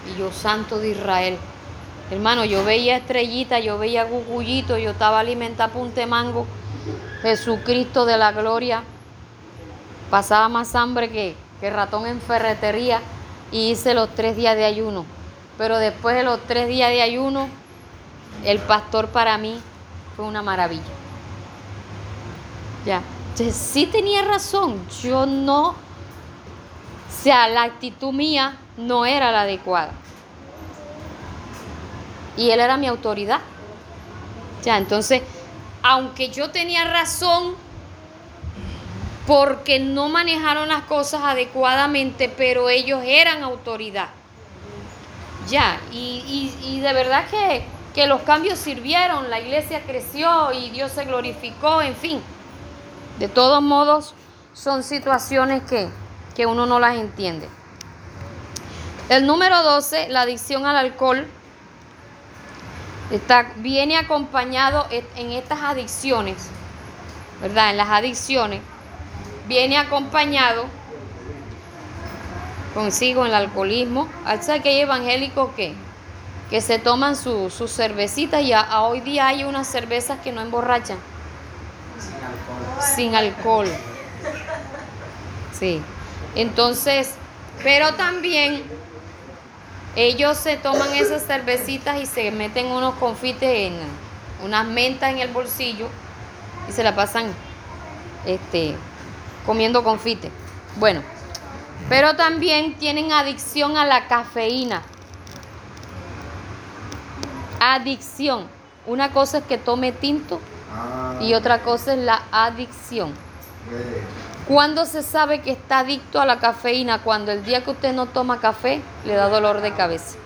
A: Y yo, santo de Israel. Hermano, yo veía estrellita, yo veía gugullito, yo estaba alimentada punte mango. Jesucristo de la gloria. Pasaba más hambre que, que ratón en ferretería y hice los tres días de ayuno. Pero después de los tres días de ayuno, el pastor para mí fue una maravilla. Ya, Entonces, sí tenía razón, yo no, o sea, la actitud mía no era la adecuada. Y él era mi autoridad. Ya, entonces, aunque yo tenía razón porque no manejaron las cosas adecuadamente, pero ellos eran autoridad. Ya, y, y- y de verdad que, que los cambios sirvieron, la iglesia creció y Dios se glorificó, en fin. De todos modos, son situaciones que, que uno no las entiende. El número 12, la adicción al alcohol, está, viene acompañado en estas adicciones, ¿verdad? En las adicciones, viene acompañado consigo el alcoholismo. ¿Sabes que hay evangélicos que, que se toman su- sus cervecitas y a hoy día hay unas cervezas que no emborrachan?
F: Sin alcohol.
A: sin alcohol. Sí. Entonces, pero también ellos se toman esas cervecitas y se meten unos confites en unas mentas en el bolsillo y se la pasan este comiendo confite. Bueno, pero también tienen adicción a la cafeína. Adicción. Una cosa es que tome tinto
C: Ah,
A: y otra cosa es la adicción. ¿Cuándo se sabe que está adicto a la cafeína? Cuando el día que usted no toma café le da dolor de cabeza.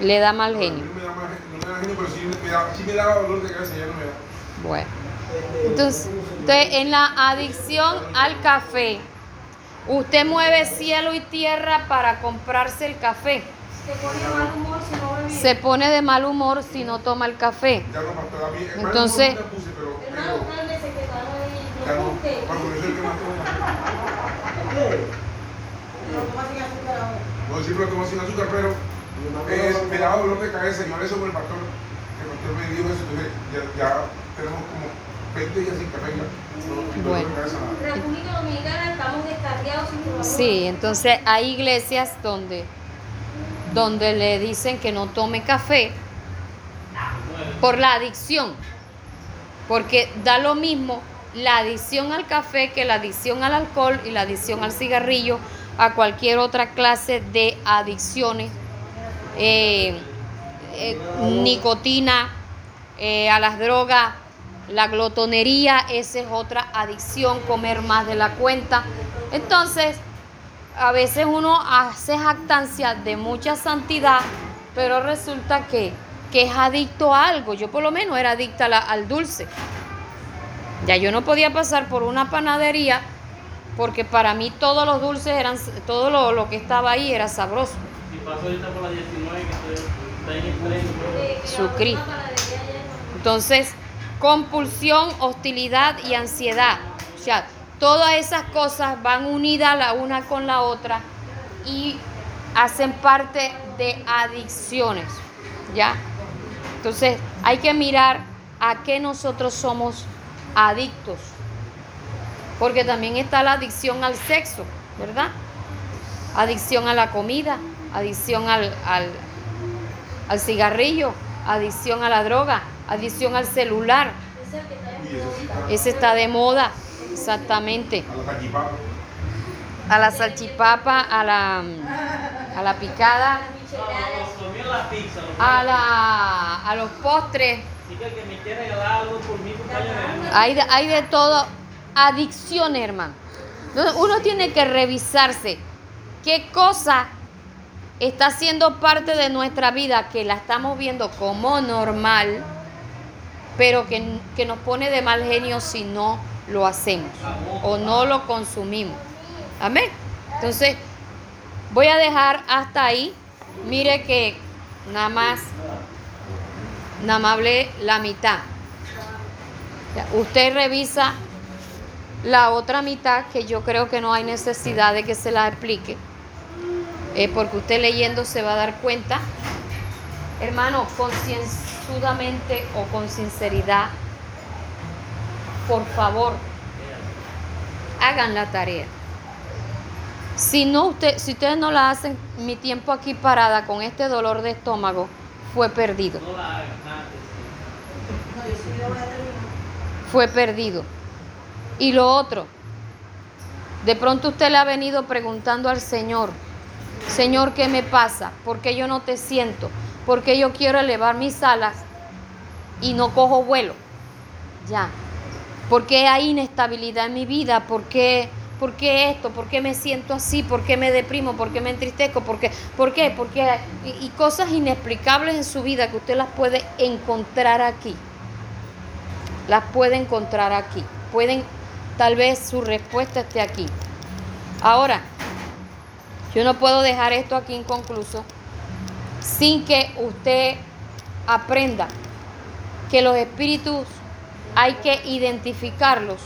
A: Le da mal genio.
C: No me da mal- no me da genio, pero sí me, da, sí me daba dolor de cabeza, ya no me da.
A: Bueno. Entonces, usted en la adicción al café, usted mueve cielo y tierra para comprarse el café.
D: Se pone de mal humor si no bebe.
A: Se pone de mal humor si no toma el café.
C: Ya no, pastor, a mí- el
D: que está ahí.
C: ya
D: No
C: no.
D: guste.
C: Bueno, por eso es que más tomo. No, siempre lo tomo sin azúcar, pero es, me daba dolor de cabeza y ahora eso con el pastor. El pastor me dijo eso, entonces ya, ya tenemos como 20 días sin café ya. Sin
A: Bueno.
D: República Dominicana estamos descarriados sin dolor.
A: Sí, entonces hay iglesias donde, donde le dicen que no tome café por la adicción. Porque da lo mismo la adicción al café que la adicción al alcohol y la adicción al cigarrillo, a cualquier otra clase de adicciones, eh, eh, nicotina, eh, a las drogas, la glotonería, esa es otra adicción, comer más de la cuenta. Entonces, a veces uno hace jactancia de mucha santidad, pero resulta que, que es adicto a algo. Yo por lo menos era adicta al dulce. Ya yo no podía pasar por una panadería porque para mí todos los dulces eran, todo lo, lo que estaba ahí era sabroso.
B: Si paso ahorita por la 19, que está en el
A: Entonces, compulsión, hostilidad y ansiedad. O sea, todas esas cosas van unidas la una con la otra y hacen parte de adicciones, ¿ya? Entonces hay que mirar a qué nosotros somos adictos, porque también está la adicción al sexo, ¿verdad? Adicción a la comida, adicción al, al, al cigarrillo, adicción a la droga, adicción al celular. Ese está de moda, exactamente.
C: A la salchipapa.
A: A la a la, picada, a, la, a los postres. Hay de, todo. Adicciones, hermano. Uno tiene que revisarse qué cosa está siendo parte de nuestra vida que la estamos viendo como normal, pero que, que nos pone de mal genio si no lo hacemos o no lo consumimos. Amén. Entonces, voy a dejar hasta ahí. Mire que nada más, nada más hablé la mitad. Usted revisa la otra mitad que yo creo que no hay necesidad de que se la explique, eh, porque usted leyendo se va a dar cuenta, hermano, concienzudamente o con sinceridad, por favor, hagan la tarea. Si no usted, si ustedes no la hacen, mi tiempo aquí parada con este dolor de estómago fue perdido. Fue perdido. Y lo otro, de pronto usted le ha venido preguntando al Señor, Señor, ¿qué me pasa? ¿Por qué yo no te siento? ¿Por qué yo quiero elevar mis alas y no cojo vuelo? Ya. ¿Por qué hay inestabilidad en mi vida? ¿Por qué, por qué esto? ¿Por qué me siento así? ¿Por qué me deprimo? ¿Por qué me entristezco? ¿Por qué? ¿Por qué? Porque y, y cosas inexplicables en su vida que usted las puede encontrar aquí las puede encontrar aquí. Pueden, tal vez su respuesta esté aquí. Ahora, yo no puedo dejar esto aquí inconcluso sin que usted aprenda que los espíritus hay que identificarlos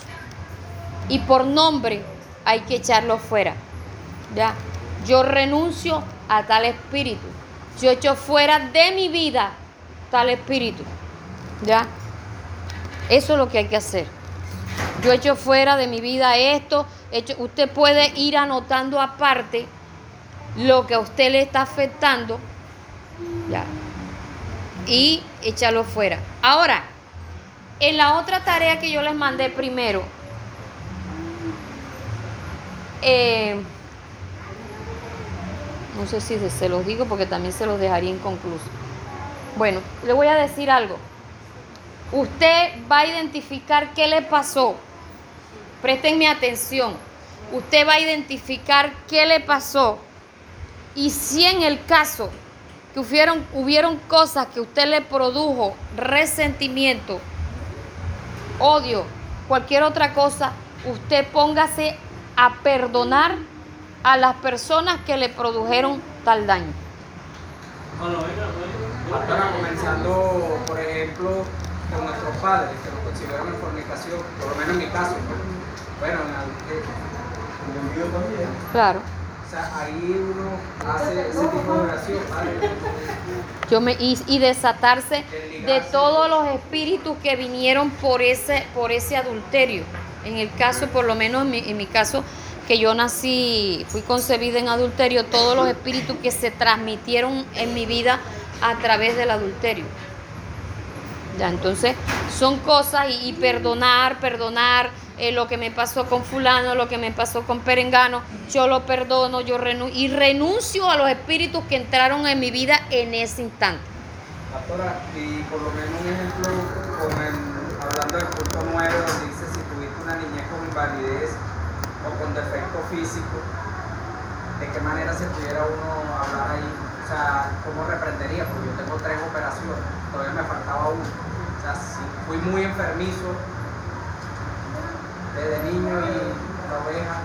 A: y por nombre hay que echarlos fuera. ¿Ya? Yo renuncio a tal espíritu. Yo echo fuera de mi vida tal espíritu. ¿Ya? Eso es lo que hay que hacer. Yo echo fuera de mi vida esto. Usted puede ir anotando aparte lo que a usted le está afectando. Ya. Y echarlo fuera. Ahora, en la otra tarea que yo les mandé primero, eh, no sé si se los digo porque también se los dejaría inconcluso. Bueno, le voy a decir algo. Usted va a identificar qué le pasó. Préstenme atención. Usted va a identificar qué le pasó. Y si en el caso que hubieron, hubieron cosas que usted le produjo resentimiento, odio, cualquier otra cosa, usted póngase a perdonar a las personas que le produjeron tal daño.
F: Pastora, comenzando, por ejemplo, con nuestros padres, que nos consideraron en fornicación, por lo menos en mi caso. Bueno, en el-
A: Claro.
F: o sea, ahí uno hace ese tipo de oración, Padre.
A: Yo me, y, y desatarse de todos los espíritus que vinieron por ese, por ese adulterio. En el caso, por lo menos en mi, caso, que yo nací, fui concebida en adulterio, todos los espíritus que se transmitieron en mi vida a través del adulterio. Ya, entonces son cosas y, perdonar, perdonar eh, lo que me pasó con fulano, lo que me pasó con perengano, yo lo perdono, yo renu y renuncio a los espíritus que entraron en mi vida en ese instante.
F: Y por lo menos un ejemplo, hablando del punto 9, donde una niñez con invalidez o con defecto físico, ¿de qué manera se pudiera uno hablar ahí? O sea, ¿cómo reprendería? Porque yo tengo tres operaciones, todavía me faltaba una. O sea, si fui muy enfermizo desde niño y la oveja.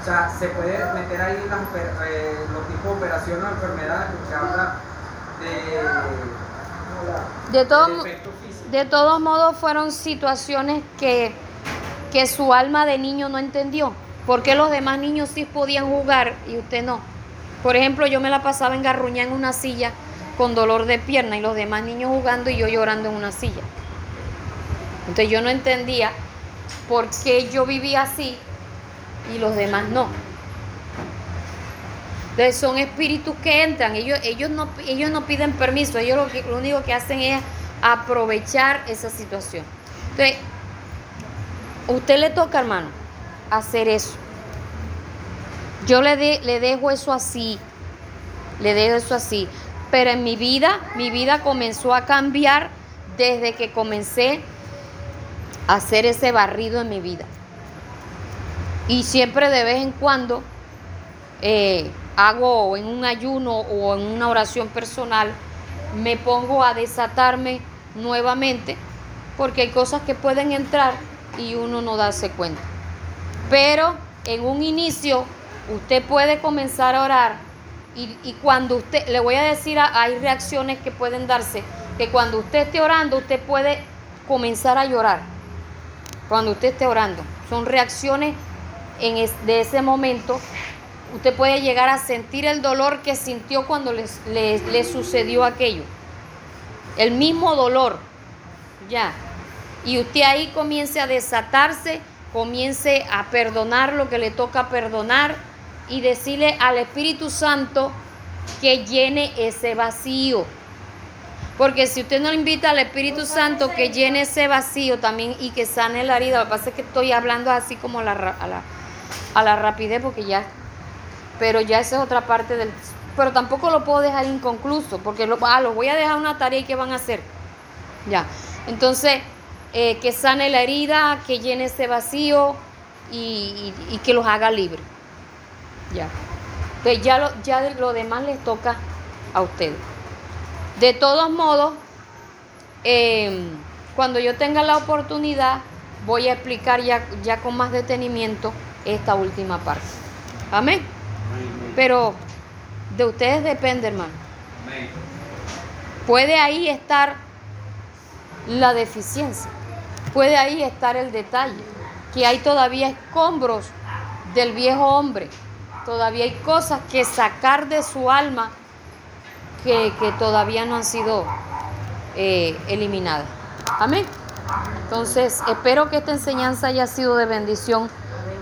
F: O sea, se puede meter ahí las, eh, los tipos de operaciones o enfermedades porque habla de,
A: De, todo, de todos modos fueron situaciones que, que su alma de niño no entendió. ¿Por qué los demás niños sí podían jugar y usted no? Por ejemplo, yo me la pasaba engarruñada en una silla con dolor de pierna y los demás niños jugando y yo llorando en una silla. Entonces yo no entendía por qué yo vivía así y los demás no. Entonces son espíritus que entran, ellos, ellos, no, ellos no piden permiso, ellos lo, lo único que hacen es aprovechar esa situación. Entonces, usted le toca, hermano, hacer eso. Yo le, de- le dejo eso así, le dejo eso así. Pero en mi vida, mi vida comenzó a cambiar desde que comencé a hacer ese barrido en mi vida. Y siempre de vez en cuando eh, hago en un ayuno o en una oración personal, me pongo a desatarme nuevamente, porque hay cosas que pueden entrar y uno no darse cuenta. Pero en un inicio, usted puede comenzar a orar y, y cuando usted, le voy a decir, hay reacciones que pueden darse, que cuando usted esté orando, usted puede comenzar a llorar. Cuando usted esté orando. Son reacciones en es- de ese momento. Usted puede llegar a sentir el dolor que sintió cuando le sucedió aquello. El mismo dolor. Ya. Y usted ahí comience a desatarse, comience a perdonar lo que le toca perdonar y decirle al Espíritu Santo que llene ese vacío. Porque si usted no invita al Espíritu Santo que llene ese vacío también y que sane la herida, lo que pasa es que estoy hablando así como a la, a la, a la rapidez porque ya, pero ya esa es otra parte del... Pero tampoco lo puedo dejar inconcluso porque lo, ah, los voy a dejar una tarea y ¿qué van a hacer? Ya, entonces, eh, que sane la herida, que llene ese vacío y, y- y que los haga libres. Ya. Entonces ya lo, ya lo demás les toca a ustedes. De todos modos, eh, cuando yo tenga la oportunidad, voy a explicar ya, ya con más detenimiento esta última parte. Amén. Pero de ustedes depende, hermano. Puede ahí estar la deficiencia, puede ahí estar el detalle, que hay todavía escombros del viejo hombre, todavía hay cosas que sacar de su alma que, que todavía no han sido eh, eliminadas. Amén. Entonces, espero que esta enseñanza haya sido de bendición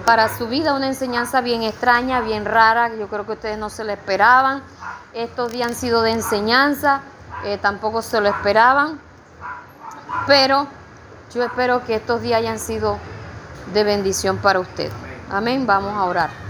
A: para su vida, una enseñanza bien extraña, bien rara, yo creo que ustedes no se la esperaban. Estos días han sido de enseñanza, eh, tampoco se lo esperaban, pero yo espero que estos días hayan sido de bendición para ustedes. Amén, vamos a orar.